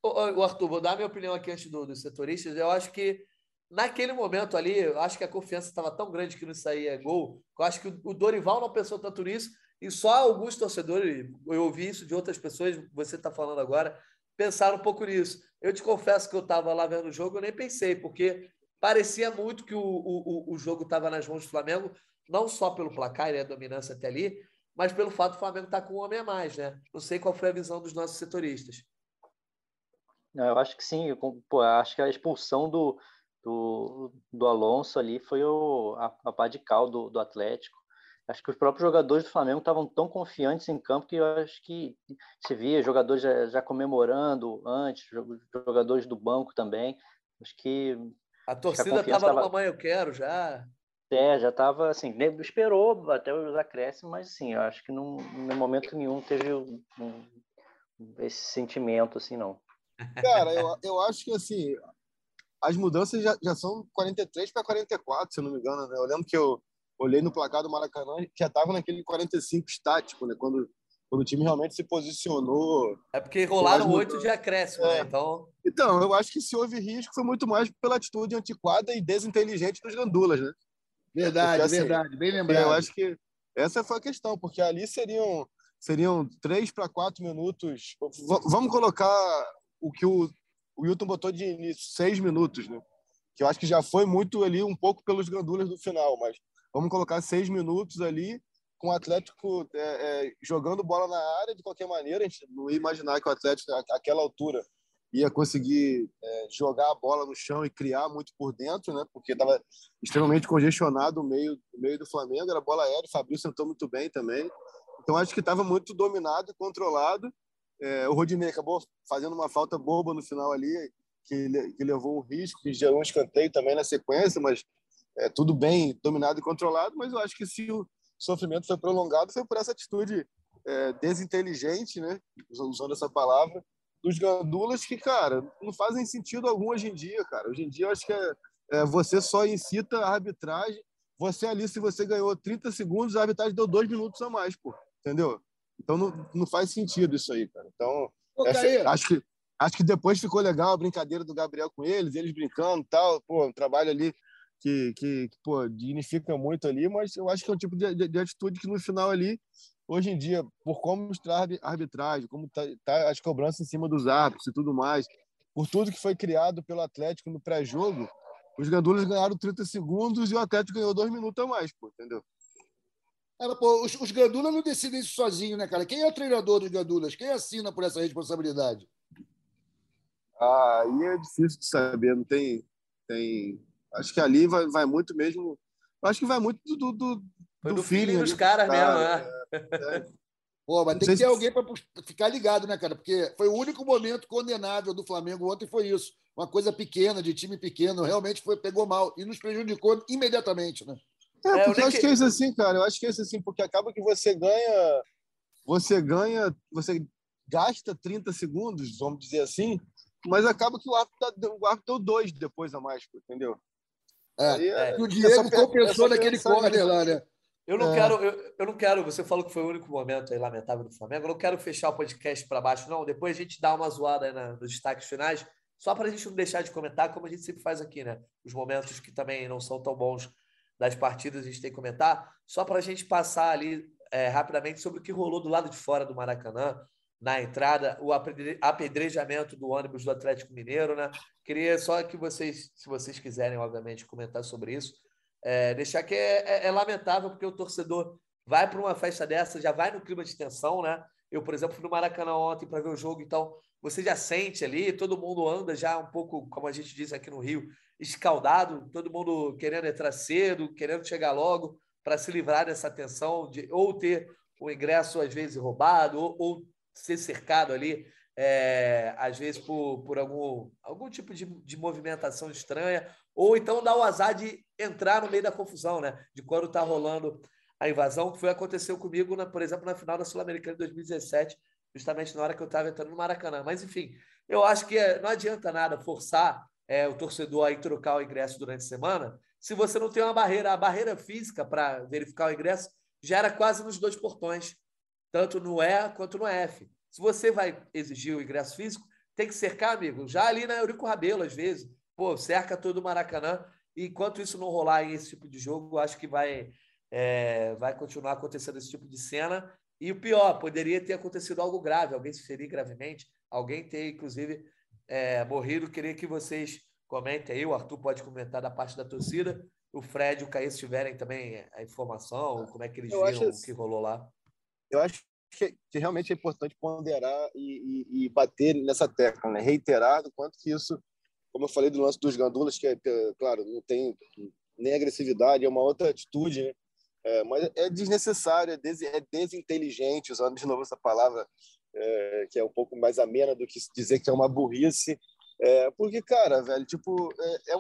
Speaker 1: O Arthur, vou dar minha opinião aqui antes do, dos setoristas. Eu acho que naquele momento ali, eu acho que a confiança estava tão grande que não saía gol. Eu acho que o Dorival não pensou tanto nisso e só alguns torcedores, eu ouvi isso de outras pessoas, você está falando agora, pensaram um pouco nisso. Eu te confesso que eu estava lá vendo o jogo, eu nem pensei, porque parecia muito que o, o, o jogo estava nas mãos do Flamengo, não só pelo placar e a dominância até ali, mas pelo fato do Flamengo estar tá com um homem a mais, né? Não sei qual foi a visão dos nossos setoristas.
Speaker 4: Eu acho que sim, pô, acho que a expulsão do, do, do Alonso ali foi o, a, a pá de cal do, do Atlético. Acho que os próprios jogadores do Flamengo estavam tão confiantes em campo que eu acho que se via jogadores já, já comemorando antes, jogadores do banco também. Acho que.
Speaker 1: A torcida estava tava... numa mãe, eu quero já.
Speaker 4: É, já estava assim, esperou até os acréscimos, mas assim, eu acho que num, no momento nenhum teve um, um, esse sentimento assim, não.
Speaker 5: Cara, eu, eu acho que assim, as mudanças já, já são 43 para 44, se eu não me engano. Né? Eu lembro que eu olhei no placar do Maracanã, já estava naquele 45 estático, né? Quando, quando o time realmente se posicionou.
Speaker 1: É porque rolaram oito de acréscimo, né? é. né? Então...
Speaker 5: então, eu acho que se houve risco foi muito mais pela atitude antiquada e desinteligente dos gandulas, né?
Speaker 2: Verdade, porque, assim, verdade, bem lembrado.
Speaker 5: Eu acho que essa foi a questão, porque ali seriam seriam três para quatro minutos. Vamos colocar o que o, o Hilton botou de início, seis minutos, né? Que eu acho que já foi muito ali, um pouco pelos gandulas do final, mas vamos colocar seis minutos ali com o Atlético é, é, jogando bola na área de qualquer maneira. A gente não ia imaginar que o Atlético, àquela altura, ia conseguir é, jogar a bola no chão e criar muito por dentro, né? Porque estava extremamente congestionado o meio, o meio do Flamengo, era bola aérea, o Fabrício sentou muito bem também. Então acho que estava muito dominado e controlado É, o Rodinei acabou fazendo uma falta boba no final ali, que, que levou um risco, que gerou um escanteio também na sequência, mas é, tudo bem dominado e controlado. Mas eu acho que se o sofrimento foi prolongado, foi por essa atitude é, desinteligente, né? usando essa palavra, dos gandulas que, cara, não fazem sentido algum hoje em dia, cara. Hoje em dia, eu acho que é, é, você só incita a arbitragem. Você ali, se você ganhou 30 segundos, a arbitragem deu dois minutos a mais, pô. Entendeu? Então não, não faz sentido isso aí, cara. Então, Ô, essa, acho que acho que depois ficou legal a brincadeira do Gabriel com eles, eles brincando tal, pô, um trabalho ali que, que, que pô, dignifica muito ali, mas eu acho que é um tipo de, de, de atitude que no final ali hoje em dia, por como está a arbitragem, como está tá as cobranças em cima dos árbitros e tudo mais, por tudo que foi criado pelo Atlético no pré-jogo, os Gandulas ganharam 30 segundos e o Atlético ganhou dois minutos a mais, pô, entendeu?
Speaker 2: Cara, pô, os, os Gandulas não decidem isso sozinho, né, cara? Quem é o treinador dos Gandulas? Quem assina por essa responsabilidade?
Speaker 5: Ah, aí é difícil de saber, não tem. tem... Acho que ali vai, vai muito mesmo. Acho que vai muito do, do,
Speaker 1: do, feeling dos caras mesmo, né?
Speaker 2: É. Pô, mas tem que ter alguém para ficar ligado, né, cara? Porque foi o único momento condenável do Flamengo ontem, foi isso. Uma coisa pequena, de time pequeno, realmente foi, pegou mal e nos prejudicou imediatamente, né?
Speaker 5: É, é porque eu acho que... que é isso assim, cara. Eu acho que é isso assim, porque acaba que você ganha. Você ganha. Você gasta 30 segundos, vamos dizer assim, mas acaba que o árbitro, o árbitro deu dois depois a mais, entendeu?
Speaker 2: É, Aí, é, o Diego compensou naquele corner lá, né?
Speaker 1: Eu não é. quero, eu, eu, não quero. Você falou que foi o único momento aí lamentável do Flamengo. Eu não quero fechar o podcast para baixo, não. Depois a gente dá uma zoada aí na, nos destaques finais, só para a gente não deixar de comentar, como a gente sempre faz aqui, né? Os momentos que também não são tão bons das partidas a gente tem que comentar, só para a gente passar ali é, rapidamente sobre o que rolou do lado de fora do Maracanã, na entrada, o apedrejamento do ônibus do Atlético Mineiro, né? Queria só que vocês, se vocês quiserem, obviamente, comentar sobre isso. É, deixar que é, é, é, lamentável, porque o torcedor vai para uma festa dessa, já vai no clima de tensão, né? Eu, por exemplo, fui no Maracanã ontem para ver o jogo, então você já sente ali, todo mundo anda já um pouco, como a gente diz aqui no Rio, escaldado, todo mundo querendo entrar cedo, querendo chegar logo para se livrar dessa tensão de ou ter o ingresso às vezes roubado ou, ou ser cercado ali é, às vezes por, por algum, algum tipo de, de movimentação estranha, ou então dar o azar de entrar no meio da confusão, né? De quando está rolando a invasão, que foi aconteceu comigo, na, por exemplo, na final da Sul-Americana de 2017, justamente na hora que eu estava entrando no Maracanã. Mas, enfim, eu acho que é, não adianta nada forçar é, o torcedor a trocar o ingresso durante a semana, se você não tem uma barreira. A barreira física para verificar o ingresso já era quase nos dois portões, tanto no E quanto no F. Se você vai exigir o ingresso físico, tem que cercar, amigo, já ali na Eurico Rabelo, às vezes. Pô, cerca todo o Maracanã. E enquanto isso não rolar em esse tipo de jogo, acho que vai, é, vai continuar acontecendo esse tipo de cena. E o pior, poderia ter acontecido algo grave, alguém se ferir gravemente, alguém ter, inclusive, é, morrido. Queria que vocês comentem aí, o Arthur pode comentar da parte da torcida, o Fred e o Caís tiverem também a informação, como é que eles eu viram o que rolou lá.
Speaker 5: Eu acho que, que realmente é importante ponderar e, e, e, bater nessa tecla, né? reiterar o quanto que isso, como eu falei do lance dos gandulas, que, é, claro, não tem nem agressividade, é uma outra atitude, né? É, mas é desnecessário, é, des, é desinteligente, usando de novo essa palavra, é, que é um pouco mais amena do que dizer que é uma burrice. É, porque, cara, velho, tipo, é, é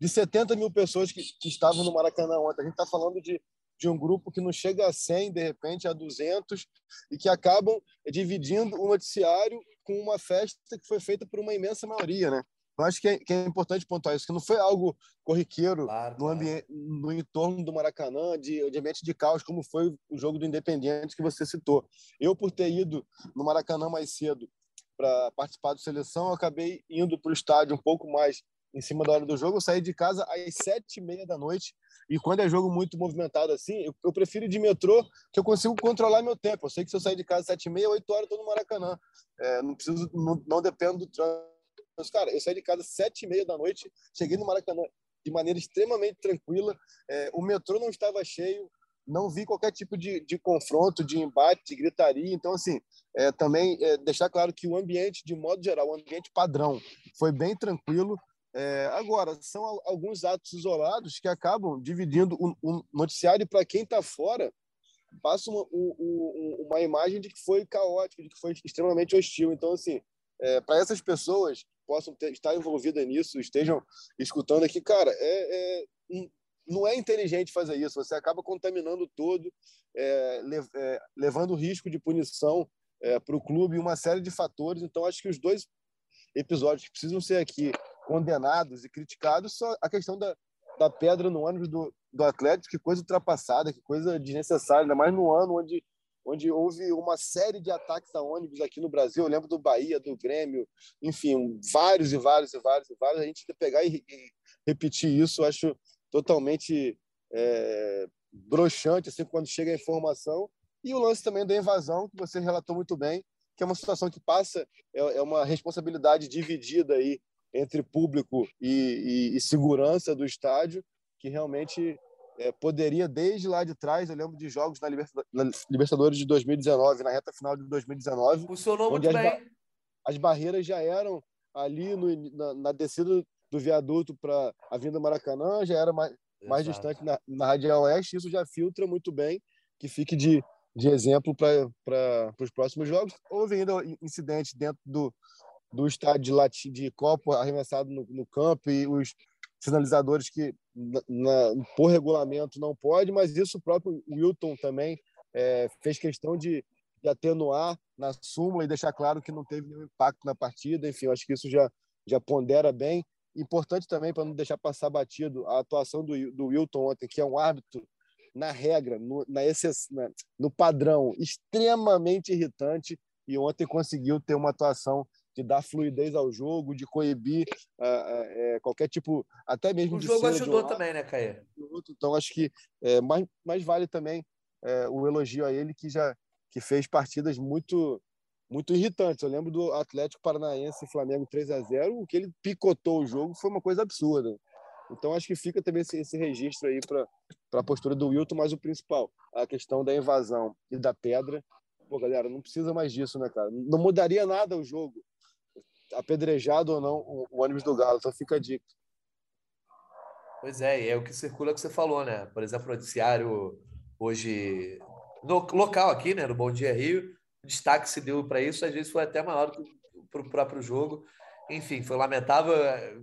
Speaker 5: de 70 mil pessoas que, que estavam no Maracanã ontem, a gente está falando de de um grupo que não chega a 100, de repente a 200, e que acabam dividindo o noticiário com uma festa que foi feita por uma imensa maioria, né? Eu acho que é, que é importante pontuar isso, que não foi algo corriqueiro claro, no, ambiente, no entorno do Maracanã, de, de ambiente de caos, como foi o jogo do Independiente que você citou. Eu, por ter ido no Maracanã mais cedo para participar da seleção, eu acabei indo para o estádio um pouco mais em cima da hora do jogo. Eu saí de casa às sete e meia da noite e quando é jogo muito movimentado assim, eu, eu prefiro ir de metrô, que eu consigo controlar meu tempo. Eu sei que se eu sair de casa às sete e meia, oito horas, eu estou no Maracanã. É, não preciso, não, não dependo do trânsito. Mas, cara, eu saí de casa às sete e meia da noite, cheguei no Maracanã de maneira extremamente tranquila. É, o metrô não estava cheio, não vi qualquer tipo de, de confronto, de embate, de gritaria. Então, assim, é, também é, deixar claro que o ambiente, de modo geral, o ambiente padrão, foi bem tranquilo. É, agora, são alguns atos isolados que acabam dividindo o, o noticiário para quem está fora. passa uma, um, uma imagem de que foi caótico, de que foi extremamente hostil. Então, assim, é, para essas pessoas possam ter, estar envolvidas nisso, estejam escutando aqui, cara, é, é, não é inteligente fazer isso. Você acaba contaminando todo, é, é, levando risco de punição é, para o clube e uma série de fatores. Então, acho que os dois episódios que precisam ser aqui condenados e criticados são a questão da, da pedra no ônibus do, do Atlético, que coisa ultrapassada, que coisa desnecessária, ainda mais no ano onde, onde houve uma série de ataques a ônibus aqui no Brasil. Eu lembro do Bahia, do Grêmio, enfim, vários e vários e vários e vários. A gente pegar e, e repetir isso, acho totalmente é, broxante assim, quando chega a informação. E o lance também da invasão, que você relatou muito bem, que é uma situação que passa, é, é uma responsabilidade dividida aí entre público e, e, e segurança do estádio, que realmente é, poderia, desde lá de trás, eu lembro de jogos na, na, Libertadores de 2019, na reta final de 2019.
Speaker 1: Funcionou muito bem. Ba
Speaker 5: as barreiras já eram ali no, na, na descida do viaduto para a Vinda Maracanã, já era mais, mais distante na, na Radial Oeste, isso já filtra muito bem, que fique de, de exemplo para os próximos jogos. Houve ainda incidentes dentro do, do estádio de, de copo arremessado no, no campo e os sinalizadores que na, por regulamento não pode, mas isso o próprio Wilton também é, fez questão de, de, atenuar na súmula e deixar claro que não teve nenhum impacto na partida. Enfim, acho que isso já, já pondera bem. Importante também, para não deixar passar batido, a atuação do, do Wilton ontem, que é um árbitro na regra, no, na exceção, no padrão, extremamente irritante, e ontem conseguiu ter uma atuação de dar fluidez ao jogo, de coibir uh, uh, qualquer tipo, até mesmo
Speaker 1: o
Speaker 5: de.
Speaker 1: O jogo ajudou também, né, Caio?
Speaker 5: Então, acho que é, mais, mais vale também é, o elogio a ele, que já que fez partidas muito muito irritantes. Eu lembro do Atlético Paranaense e Flamengo 3 a 0 o que ele picotou o jogo foi uma coisa absurda. Então, acho que fica também esse, esse registro aí para a postura do Wilton, mas o principal, a questão da invasão e da pedra. Pô, galera, não precisa mais disso, né, cara? Não mudaria nada o jogo apedrejado ou não o, o ônibus do Galo. Então fica a dica.
Speaker 1: Pois é, e é o que circula que você falou, né? Por exemplo, o noticiário hoje no local aqui, né, no Bom Dia Rio, o destaque se deu para isso, às vezes foi até maior que para o próprio jogo. Enfim, foi lamentável,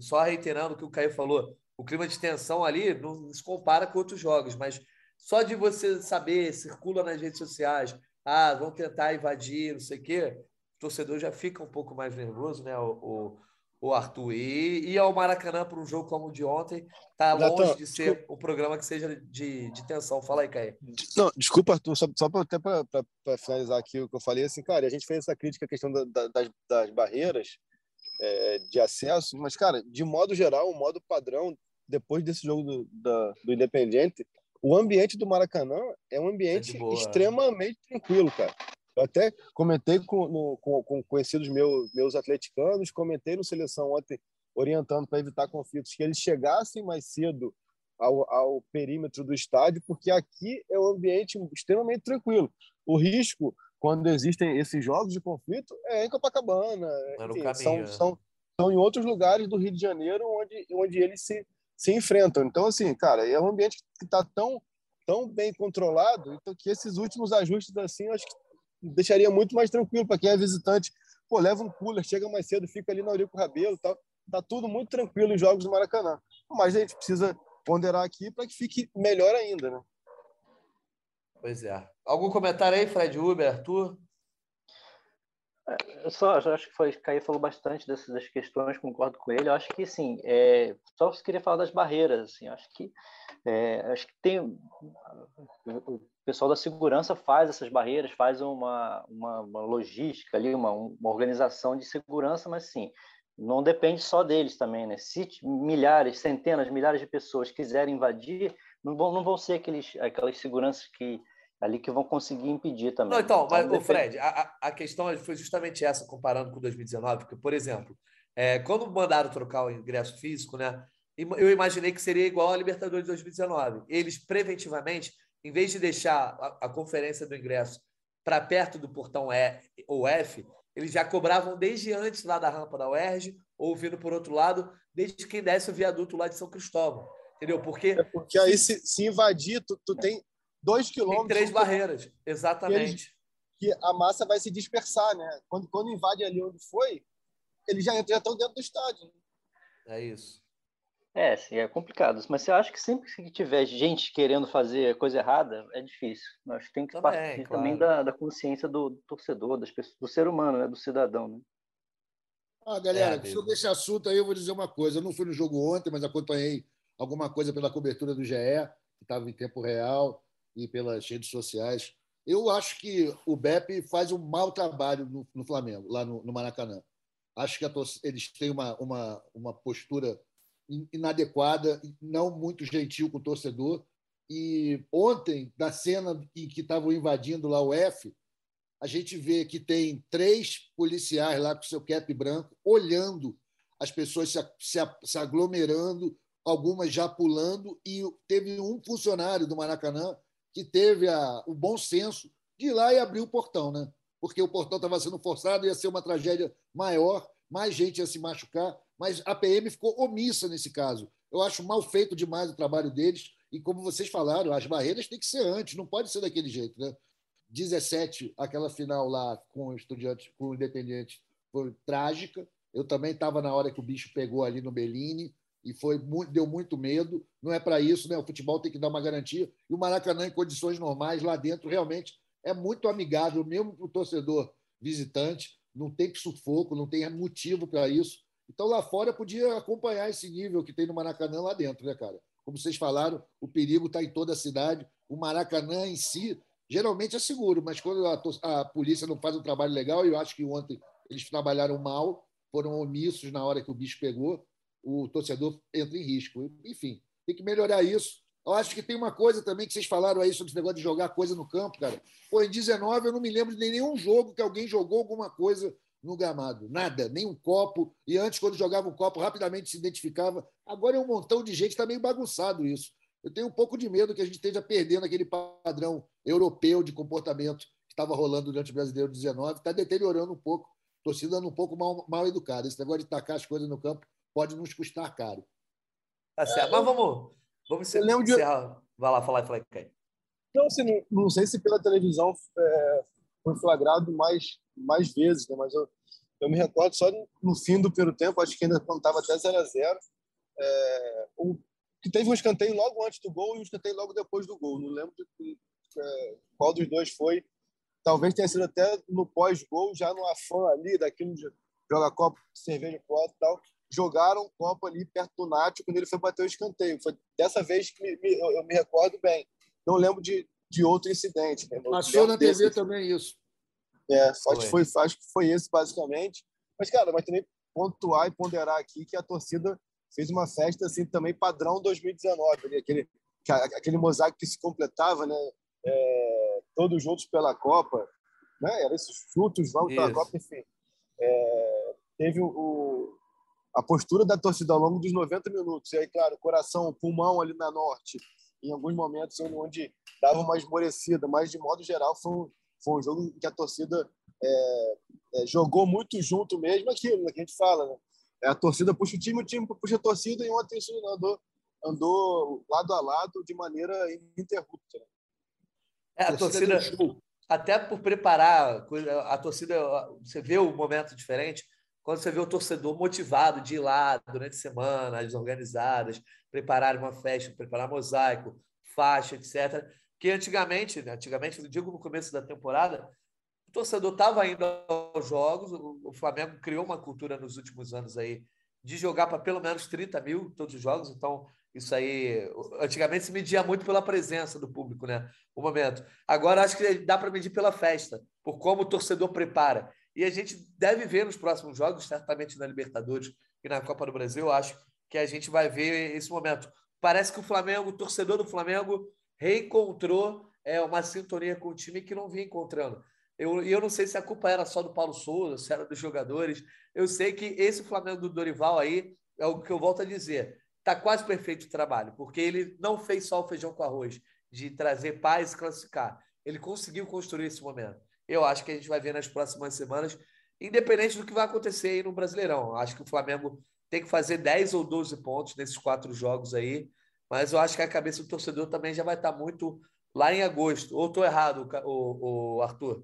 Speaker 1: só reiterando o que o Caio falou, o clima de tensão ali não se compara com outros jogos, mas só de você saber, circula nas redes sociais, ah, vão tentar invadir, não sei o quê, torcedor já fica um pouco mais nervoso, né? O, o, o Arthur. E ir ao Maracanã para um jogo como o de ontem está longe de ser desculpa. um programa que seja de, de tensão. Fala aí, Caio.
Speaker 5: Não, desculpa, Arthur, só, só pra, até para finalizar aqui o que eu falei, assim, cara, a gente fez essa crítica à questão da, da, das, das barreiras é, de acesso, mas, cara, de modo geral, um modo padrão, depois desse jogo do, da, do Independiente, o ambiente do Maracanã é um ambiente é extremamente tranquilo, cara. Eu até comentei com, no, com, com conhecidos meus, meus atleticanos, comentei no Seleção ontem, orientando para evitar conflitos, que eles chegassem mais cedo ao, ao perímetro do estádio, porque aqui é um ambiente extremamente tranquilo. O risco, quando existem esses jogos de conflito, é em Copacabana. Enfim, são, né? são, são em outros lugares do Rio de Janeiro onde, onde eles se, se enfrentam. Então, assim, cara, é um ambiente que está tão, tão bem controlado então que esses últimos ajustes, assim, acho que deixaria muito mais tranquilo para quem é visitante. Pô, leva um cooler, chega mais cedo, fica ali na Eurico Rabelo tal. Tá tudo muito tranquilo em jogos do Maracanã. Mas a gente precisa ponderar aqui para que fique melhor ainda, né?
Speaker 1: Pois é. Algum comentário aí, Fred Uber, Arthur?
Speaker 4: É, eu só acho que foi, Caio falou bastante dessas, das questões, concordo com ele. Eu acho que, sim, é, só queria falar das barreiras. Assim, acho que é, acho que tem pessoal da segurança faz essas barreiras, faz uma, uma, uma logística ali, uma, uma organização de segurança, mas sim, não depende só deles também, né? Se milhares, centenas, milhares de pessoas quiserem invadir, não vão, não vão ser aqueles, aquelas seguranças que ali que vão conseguir impedir também.
Speaker 1: Não, então, mas, então, Fred, a, a questão foi justamente essa, comparando com 2019, porque, por exemplo, é, quando mandaram trocar o ingresso físico, né, eu imaginei que seria igual à Libertadores de 2019. Eles, preventivamente, em vez de deixar a, a conferência do ingresso para perto do portão E ou F, eles já cobravam desde antes lá da rampa da UERJ, ou vindo por outro lado, desde quem desce o viaduto lá de São Cristóvão. Entendeu? Porque.
Speaker 5: É porque aí, se, se invadir, tu, tu tem dois quilômetros.
Speaker 1: Tem três barreiras, exatamente.
Speaker 5: Que, a massa vai se dispersar, né? Quando, quando invade ali onde foi, eles já, já estão dentro do estádio. Né?
Speaker 1: É isso.
Speaker 4: É, sim, é complicado. Mas você acha que sempre que tiver gente querendo fazer coisa errada, é difícil. Eu acho que tem que também, partir claro. também da, da consciência do, do, torcedor, das pessoas, do ser humano, né? do cidadão. Né?
Speaker 2: Ah, galera, é, sobre esse assunto aí, eu vou dizer uma coisa. Eu não fui no jogo ontem, mas acompanhei alguma coisa pela cobertura do GE, que estava em tempo real, e pelas redes sociais. Eu acho que o BEP faz um mau trabalho no, no Flamengo, lá no, no, Maracanã. Acho que eles têm uma, uma, uma postura inadequada, não muito gentil com o torcedor. E ontem, da cena em que estavam invadindo lá o F, a gente vê que tem três policiais lá com seu cap branco, olhando as pessoas se, se, se aglomerando, algumas já pulando, e teve um funcionário do Maracanã que teve a, o bom senso de ir lá e abrir o portão, né? porque o portão estava sendo forçado, ia ser uma tragédia maior, mais gente ia se machucar, mas a PM ficou omissa nesse caso. Eu acho mal feito demais o trabalho deles, e como vocês falaram, as barreiras têm que ser antes, não pode ser daquele jeito. Né? 17, aquela final lá com o Estudiante, com o Independente, foi trágica. Eu também estava na hora que o bicho pegou ali no Bellini e foi deu muito medo. Não é para isso, né? O futebol tem que dar uma garantia. E o Maracanã, em condições normais, lá dentro, realmente é muito amigável, mesmo para o torcedor visitante. Não tem sufoco, não tem motivo para isso. Então, lá fora, podia acompanhar esse nível que tem no Maracanã lá dentro, né, cara? Como vocês falaram, o perigo está em toda a cidade. O Maracanã em si, geralmente é seguro, mas quando a, a polícia não faz um trabalho legal, e eu acho que ontem eles trabalharam mal, foram omissos na hora que o bicho pegou, o torcedor entra em risco. Enfim, tem que melhorar isso. Eu acho que tem uma coisa também que vocês falaram aí sobre esse negócio de jogar coisa no campo, cara. Pô, em 19 eu não me lembro de nenhum jogo que alguém jogou alguma coisa no gramado. Nada, nem um copo. E antes, quando jogava um copo, rapidamente se identificava. Agora é um montão de gente, está meio bagunçado isso. Eu tenho um pouco de medo que a gente esteja perdendo aquele padrão europeu de comportamento que estava rolando durante o Brasileiro 19, está deteriorando um pouco, torcida um pouco mal, mal educada. Esse negócio de tacar as coisas no campo pode nos custar caro.
Speaker 1: Tá certo. Mas vamos, vamos ser, de... encerrar. Vai lá, falar, falar, Caio.
Speaker 5: Não, assim, não, não, sei se pela televisão é, foi flagrado mais, mais vezes, né? mas eu, eu me recordo só no fim do primeiro tempo, acho que ainda estava até 0 a 0 é, que teve um escanteio logo antes do gol e um escanteio logo depois do gol. Não lembro de, é, qual dos dois foi. Talvez tenha sido até no pós-gol, já no afã ali, daquilo de joga copo, cerveja pro e tal jogaram um copo ali perto do Nacho quando ele foi bater o escanteio. Foi dessa vez que me, me, eu, eu, me recordo bem. Não lembro de, de outro incidente. Né?
Speaker 2: Passou na TV também isso.
Speaker 5: É, que foi, acho que foi esse, basicamente. Mas, cara, mas também pontuar e ponderar aqui que a torcida fez uma festa assim também padrão 2019, ali, aquele, aquele mosaico que se completava, né? É, todos juntos pela Copa, né? Era esses frutos, vamos pela Copa, enfim. É, teve o, a postura da torcida ao longo dos 90 minutos. E aí, claro, coração, pulmão ali na norte, em alguns momentos onde dava uma esmorecida, mas de modo geral foi um, foi um jogo em que a torcida é, é, jogou muito junto mesmo, aquilo que a gente fala, né? É, a torcida puxa o time, o time puxa a torcida e ontem isso andou, andou lado a lado de maneira ininterrupta. Né?
Speaker 1: É, a torcida, até por preparar, a torcida, você vê o momento diferente, quando você vê o torcedor motivado de ir lá durante a semana, as organizadas, preparar uma festa, preparar mosaico, faixa, etc. Que antigamente, né, antigamente, eu digo no começo da temporada, o torcedor estava indo aos jogos, o Flamengo criou uma cultura nos últimos anos aí de jogar para pelo menos 30 mil todos os jogos, então isso aí, antigamente se media muito pela presença do público, né? O momento. Agora acho que dá para medir pela festa, por como o torcedor prepara. E a gente deve ver nos próximos jogos, certamente na Libertadores e na Copa do Brasil, acho que a gente vai ver esse momento. Parece que o Flamengo, o torcedor do Flamengo, reencontrou é, uma sintonia com o time que não vinha encontrando. Eu, eu não sei se a culpa era só do Paulo Souza, se era dos jogadores. Eu sei que esse Flamengo do Dorival aí, é o que eu volto a dizer, está quase perfeito o trabalho, porque ele não fez só o feijão com arroz, de trazer paz e classificar. Ele conseguiu construir esse momento eu acho que a gente vai ver nas próximas semanas, independente do que vai acontecer aí no Brasileirão. Acho que o Flamengo tem que fazer 10 ou 12 pontos nesses quatro jogos aí, mas eu acho que a cabeça do torcedor também já vai estar muito lá em agosto. Ou estou errado, o, o Arthur?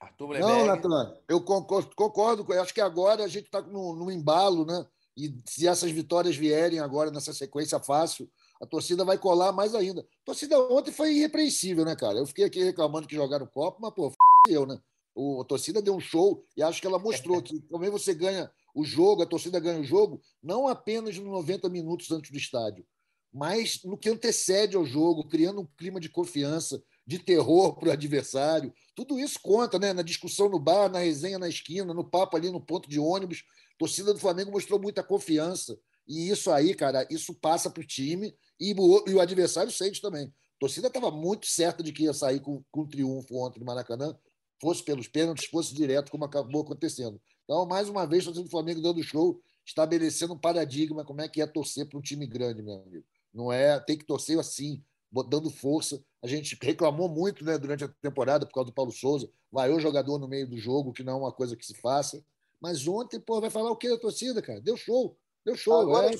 Speaker 2: Arthur Não, Natan, eu concordo, concordo. Acho que agora a gente está no embalo, né? E se essas vitórias vierem agora nessa sequência fácil, a torcida vai colar mais ainda. A torcida ontem foi irrepreensível, né, cara? Eu fiquei aqui reclamando que jogaram copo, mas, pô. Eu, né? O, a torcida deu um show e acho que ela mostrou que também você ganha o jogo, a torcida ganha o jogo, não apenas nos 90 minutos antes do estádio, mas no que antecede ao jogo, criando um clima de confiança, de terror para o adversário. Tudo isso conta, né? Na discussão no bar, na resenha na esquina, no papo ali no ponto de ônibus. A torcida do Flamengo mostrou muita confiança. E isso aí, cara, isso passa para o time e o, e o adversário sente também. A torcida estava muito certa de que ia sair com, com triunfo ontem no Maracanã, fosse pelos pênaltis, fosse direto, como acabou acontecendo. Então, mais uma vez, do Flamengo dando show, estabelecendo um paradigma como é que é torcer para um time grande, meu amigo. Não é, tem que torcer assim, dando força. A gente reclamou muito né, durante a temporada por causa do Paulo Souza, vaiou jogador no meio do jogo, que não é uma coisa que se faça. Mas ontem, pô, vai falar o que da torcida, cara? Deu show. Deu show. Agora, é,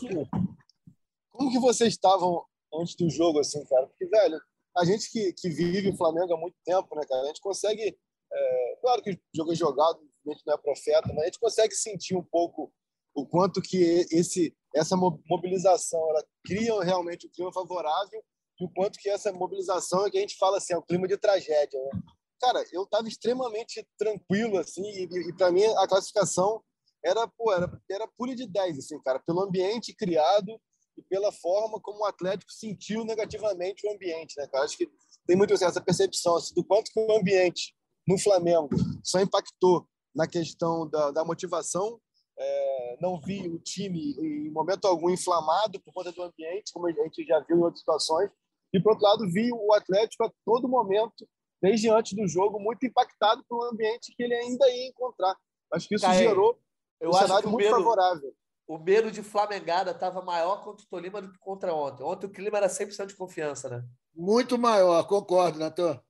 Speaker 5: como que vocês estavam antes do jogo, assim, cara? Porque, velho, a gente que, que vive o Flamengo há muito tempo, né, cara? A gente consegue. É, claro que o jogo é jogado, a gente não é profeta, mas a gente consegue sentir um pouco o quanto que esse, essa mobilização ela cria realmente um clima favorável e o quanto que essa mobilização é que a gente fala assim, é um clima de tragédia, né? Cara, eu estava extremamente tranquilo, assim, e, e para mim a classificação era, pô, era, era pura de 10, assim, cara, pelo ambiente criado e pela forma como o Atlético sentiu negativamente o ambiente, né, cara? Acho que tem muito assim, essa percepção assim, do quanto que o ambiente no Flamengo só impactou na questão da, da motivação. É, não vi o time em momento algum inflamado por conta do ambiente, como a gente já viu em outras situações. E, por outro lado, vi o Atlético a todo momento, desde antes do jogo, muito impactado pelo ambiente que ele ainda ia encontrar. Acho que isso Caê, gerou
Speaker 1: um cenário muito medo, favorável. O medo de Flamengada estava maior contra o Tolima do que contra ontem. Ontem o clima era 100% de confiança, né?
Speaker 2: Muito maior, concordo, Natan.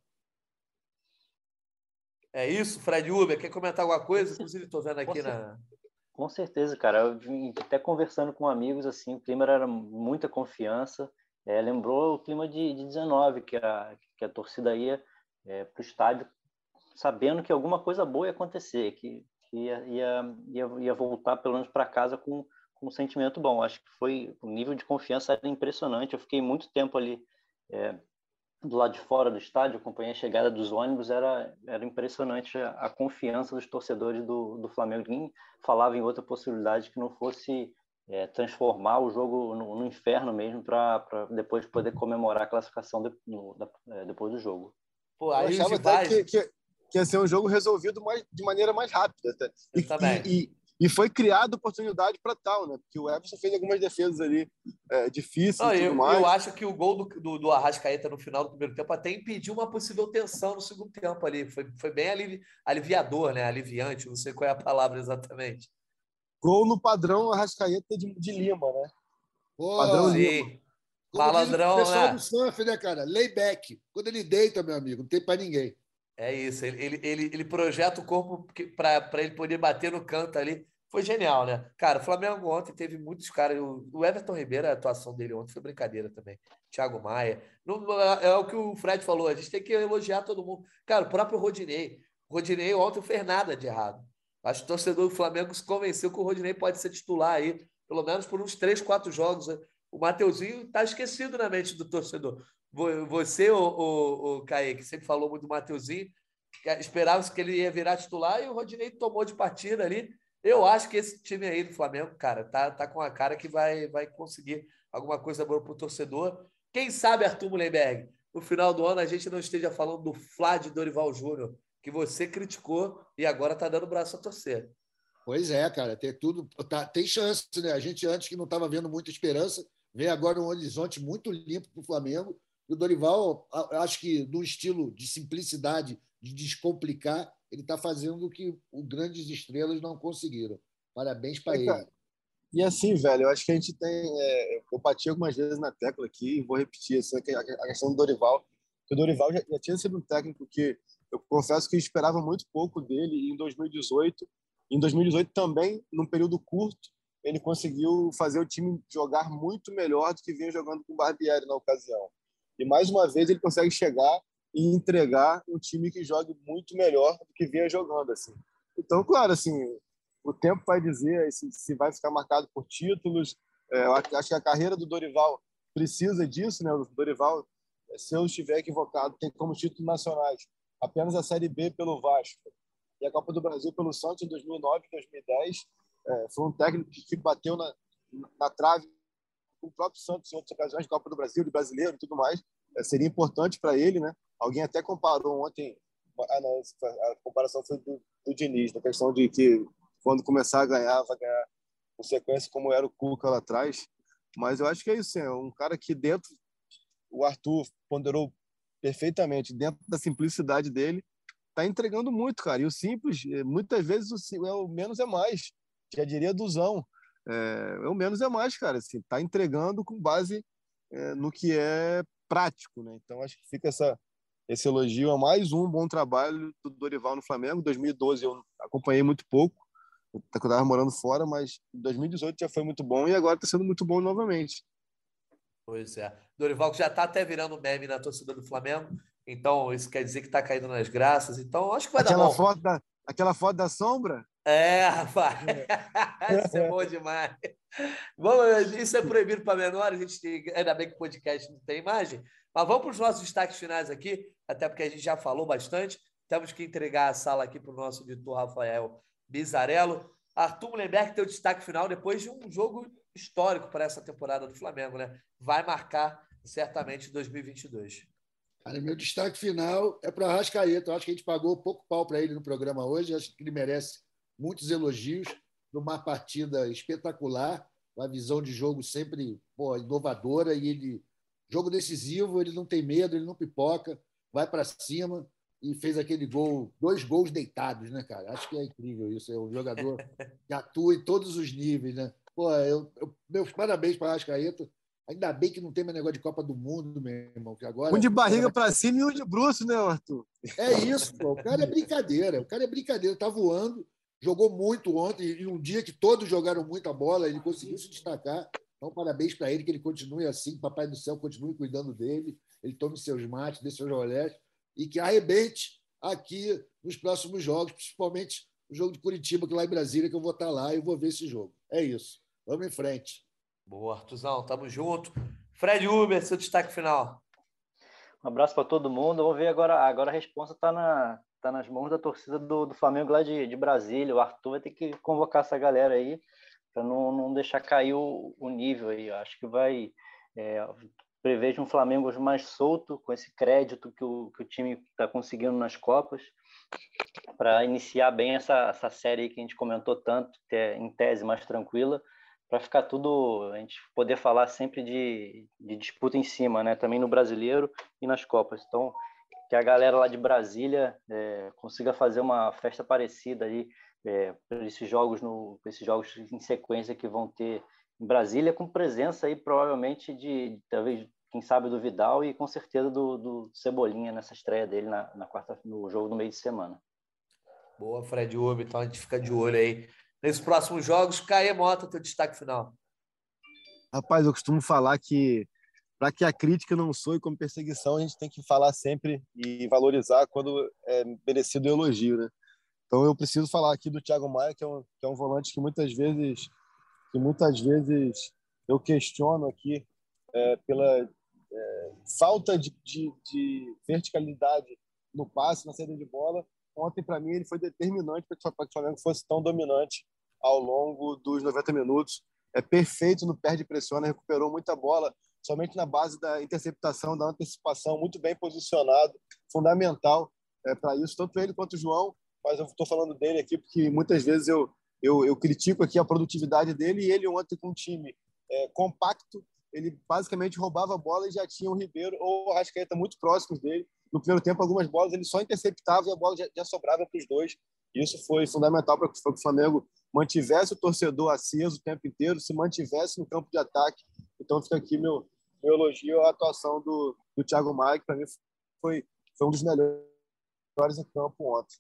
Speaker 1: É isso, Fred Uber, quer comentar alguma coisa? Inclusive, estou vendo aqui
Speaker 4: com
Speaker 1: na.
Speaker 4: Com certeza, cara. Eu vim até conversando com amigos, assim, o clima era muita confiança. É, lembrou o clima de, de 19, que a, que a torcida ia é, para o estádio sabendo que alguma coisa boa ia acontecer, que, que ia, ia, ia, ia voltar pelo menos para casa com, com um sentimento bom. Acho que foi o nível de confiança era impressionante. Eu fiquei muito tempo ali é, do lado de fora do estádio, acompanhei a chegada dos ônibus, era, era impressionante a, a confiança dos torcedores do, do Flamengo. Ninguém falava em outra possibilidade que não fosse é, transformar o jogo no, no inferno mesmo para depois poder comemorar a classificação de, no, da, é, depois do jogo.
Speaker 5: Pô, aí Eu achava até que, que, que, ia ser um jogo resolvido mais, de maneira mais rápida. Até. E, e, e, e foi criada oportunidade para tal, né? Porque o Everson fez algumas defesas ali é, difíceis Não, e tudo
Speaker 1: eu,
Speaker 5: mais.
Speaker 1: Eu acho que o gol do, do, do, Arrascaeta no final do primeiro tempo até impediu uma possível tensão no segundo tempo ali. Foi, foi bem alivi, aliviador, né? Aliviante, não sei qual é a palavra exatamente.
Speaker 5: Gol no padrão Arrascaeta de, de Lima, né?
Speaker 2: Pô, padrão sim. Lima.
Speaker 1: Malandrão,
Speaker 2: o pessoal né? do surf, né, cara? Layback. Quando ele deita, meu amigo, não tem para ninguém.
Speaker 1: É isso, ele, ele, ele, ele projeta o corpo para ele poder bater no canto ali. Foi genial, né? Cara, o Flamengo ontem teve muitos caras. O Everton Ribeiro, a atuação dele ontem foi brincadeira também. Thiago Maia. É, é o que o Fred falou, a gente tem que elogiar todo mundo. Cara, o próprio Rodinei. O Rodinei ontem não fez nada de errado. Acho que o torcedor do Flamengo se convenceu que o Rodinei pode ser titular aí, pelo menos por uns três, quatro jogos. Né? O Mateuzinho está esquecido na mente do torcedor. Você, o, o, o Kaique, sempre falou muito do Mateuzinho, esperava que ele ia virar titular e o Rodinei tomou de partida ali. Eu acho que esse time aí do Flamengo, cara, tá, tá com a cara que vai, vai conseguir alguma coisa boa para o torcedor. Quem sabe, Arthur Mullenberg, no final do ano a gente não esteja falando do Flá de Dorival Júnior, que você criticou e agora tá dando braço a torcer.
Speaker 2: Pois é, cara, tem tudo, tá, tem chance, né? A gente antes que não estava vendo muita esperança, vê agora um horizonte muito limpo para o Flamengo e o Dorival, acho que no estilo de simplicidade, de descomplicar, ele está fazendo o que os grandes estrelas não conseguiram. Parabéns para é, ele.
Speaker 5: E assim, velho, eu acho que a gente tem. É, eu bati algumas vezes na tecla aqui e vou repetir assim, a questão do Dorival. O Dorival já, já, tinha sido um técnico que eu confesso que eu esperava muito pouco dele em 2018. Em 2018 também, num período curto, ele conseguiu fazer o time jogar muito melhor do que vinha jogando com o Barbieri na ocasião. E mais uma vez ele consegue chegar e entregar um time que jogue muito melhor do que vinha jogando assim. Então, claro, assim, o tempo vai dizer se, se vai ficar marcado por títulos. É, acho que a carreira do Dorival precisa disso, né? O Dorival, se eu estiver equivocado, tem como títulos nacionais apenas a Série B pelo Vasco e a Copa do Brasil pelo Santos em 2009 e 2010. É, foi um técnico que bateu na, na trave com o próprio Santos em outras ocasiões de Copa do Brasil, de brasileiro e tudo mais. É, seria importante para ele, né? Alguém até comparou ontem, ah, não, a comparação foi do, do Diniz, na questão de que quando começar a ganhar, vai ganhar com sequência como era o Cuca lá atrás. Mas eu acho que é isso, é um cara que dentro, o Arthur ponderou perfeitamente, dentro da simplicidade dele, está entregando muito, cara. E o simples, eh, muitas vezes o, é o menos é mais. Já diria Duzão. É, é o menos é mais, cara. Assim, tá entregando com base é, no que é prático, né? Então acho que fica essa esse elogio a mais um bom trabalho do Dorival no Flamengo. 2012 eu acompanhei muito pouco, eu estava morando fora, mas 2018 já foi muito bom e agora está sendo muito bom novamente.
Speaker 1: Pois é. Dorival que já está até virando meme na torcida do Flamengo, então isso quer dizer que está caindo nas graças. Então acho que vai
Speaker 5: aquela
Speaker 1: dar bom.
Speaker 5: Foto da, aquela foto da sombra?
Speaker 1: É, rapaz. isso é bom demais. Vamos, isso é proibido para menores, a gente ainda bem que o podcast não tem imagem. Mas vamos para os nossos destaques finais aqui, até porque a gente já falou bastante. Temos que entregar a sala aqui para o nosso editor Rafael Bizarello. Arthur Mullenberg tem o destaque final depois de um jogo histórico para essa temporada do Flamengo, né? Vai marcar certamente 2022.
Speaker 2: Cara, meu destaque final é para o Arrascaeta. Eu acho que a gente pagou pouco pau para ele no programa hoje. Acho que ele merece muitos elogios numa partida espetacular, uma visão de jogo sempre pô, inovadora e ele jogo decisivo, ele não tem medo, ele não pipoca, vai para cima e fez aquele gol, dois gols deitados, né, cara? Acho que é incrível isso. É um jogador que atua em todos os níveis, né? Pô, eu, eu meus parabéns para a Arrascaeta. Ainda bem que não tem mais negócio de Copa do Mundo, meu irmão. Que agora,
Speaker 5: um de barriga para cima e um de bruxo, né, Arthur?
Speaker 2: É isso, pô. O cara é brincadeira. O cara é brincadeira. Tá voando, jogou muito ontem, e um dia que todos jogaram muita bola, ele conseguiu se destacar. Então, parabéns para ele, que ele continue assim, Papai do Céu continue cuidando dele, ele tome seus mates, dê seus rolés, e que arrebente aqui nos próximos jogos, principalmente o jogo de Curitiba, que lá em Brasília, que eu vou estar lá e vou ver esse jogo. É isso. Vamos em frente.
Speaker 1: Boa, Artuzão, tamo junto. Fred Uber, seu destaque final.
Speaker 4: Um abraço para todo mundo. Vamos ver agora. Agora a resposta está na, tá nas mãos da torcida do, do Flamengo lá de, de Brasília. O Arthur vai ter que convocar essa galera aí para não, não deixar cair o, o nível aí. Eu acho que vai. É, prevejo um Flamengo mais solto, com esse crédito que o, que o time está conseguindo nas Copas, para iniciar bem essa, essa série que a gente comentou tanto, que é em tese mais tranquila, para ficar tudo, a gente poder falar sempre de, de disputa em cima, né? Também no brasileiro e nas Copas. Então, que a galera lá de Brasília é, consiga fazer uma festa parecida aí é, para esses jogos no, esses jogos em sequência que vão ter em Brasília, com presença aí provavelmente de talvez quem sabe do Vidal e com certeza do, do Cebolinha nessa estreia dele na, na quarta no jogo no meio de semana.
Speaker 1: Boa, Fred Uber, então a gente fica de olho aí nesses próximos jogos. Caê Mota, teu destaque final.
Speaker 5: Rapaz, eu costumo falar que para que a crítica não soe como perseguição, a gente tem que falar sempre e valorizar quando é merecido elogio, né? Então eu preciso falar aqui do Thiago Maia, que é um, que é um volante que muitas vezes que muitas vezes eu questiono aqui é, pela é, falta de, de, de verticalidade no passe, na saída de bola. Ontem, para mim, ele foi determinante para que o Flamengo fosse tão dominante ao longo dos 90 minutos. É perfeito no perde pressiona, recuperou muita bola, somente na base da interceptação, da antecipação, muito bem posicionado, fundamental é, para isso, tanto ele quanto o João. Mas eu estou falando dele aqui porque muitas vezes eu, eu, eu, critico aqui a produtividade dele e ele ontem com um time é, compacto, ele basicamente roubava a bola e já tinha o Ribeiro ou o Rascaeta muito próximos dele. No primeiro tempo, algumas bolas ele só interceptava e a bola já, já sobrava para os dois. Isso foi fundamental para que o Flamengo mantivesse o torcedor aceso o tempo inteiro, se mantivesse no campo de ataque. Então fica aqui meu, meu elogio à atuação do, do Thiago Maia, que para mim foi, foi um dos melhores em campo ontem.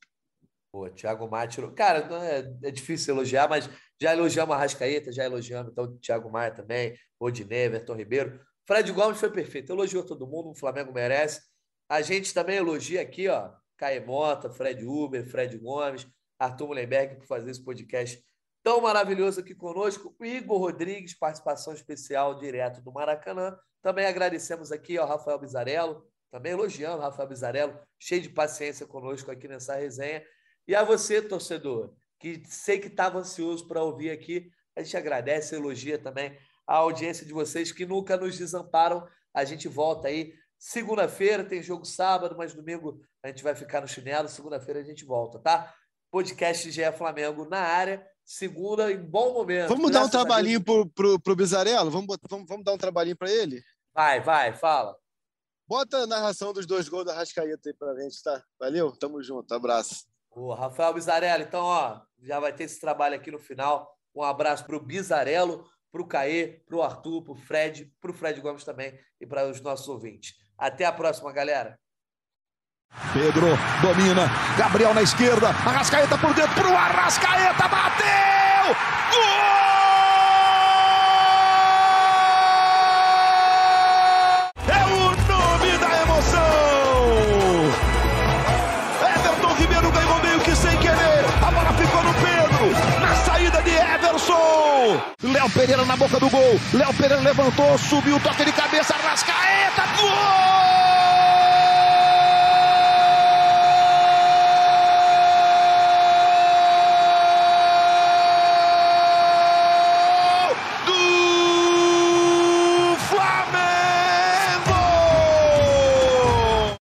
Speaker 1: Pô, Thiago Maia tirou. Cara, é, é, difícil elogiar, mas já elogiamos a Rascaeta, já elogiamos então o Thiago Maia também, Odinei, Everton Ribeiro. Fred Gomes foi perfeito, elogiou todo mundo, o Flamengo merece. A gente também elogia aqui, ó, Caemota, Fred Uber, Fred Gomes, Arthur Mullenberg por fazer esse podcast tão maravilhoso aqui conosco. Igor Rodrigues, participação especial direto do Maracanã. Também agradecemos aqui ao Rafael Bizarello, também elogiando o Rafael Bizarello, cheio de paciência conosco aqui nessa resenha. E a você, torcedor, que sei que estava ansioso para ouvir aqui, a gente agradece, elogia também a audiência de vocês que nunca nos desamparam. A gente volta aí segunda-feira, tem jogo sábado, mas domingo a gente vai ficar no chinelo. Segunda-feira a gente volta, tá? Podcast GE Flamengo na área. Segunda, em bom momento.
Speaker 5: Vamos dar um trabalhinho pro, pro, pro Bizarello? Vamos, vamos, vamos dar um trabalhinho para ele?
Speaker 1: Vai, vai, fala.
Speaker 5: Bota a narração dos dois gols da Rascaeta aí pra gente, tá? Valeu, tamo junto, abraço.
Speaker 1: O Rafael Bizarello, então, ó, já vai ter esse trabalho aqui no final. Um abraço pro Bizarello, pro Caê, pro Arthur, pro Fred, pro Fred Gomes também e para os nossos ouvintes. Até a próxima, galera.
Speaker 2: Pedro domina, Gabriel na esquerda, Arrascaeta por dentro. Pro Arrascaeta, bateu! Gol! Léo Pereira na boca do gol. Léo Pereira levantou, subiu, toque de cabeça, Rascaeta, gol!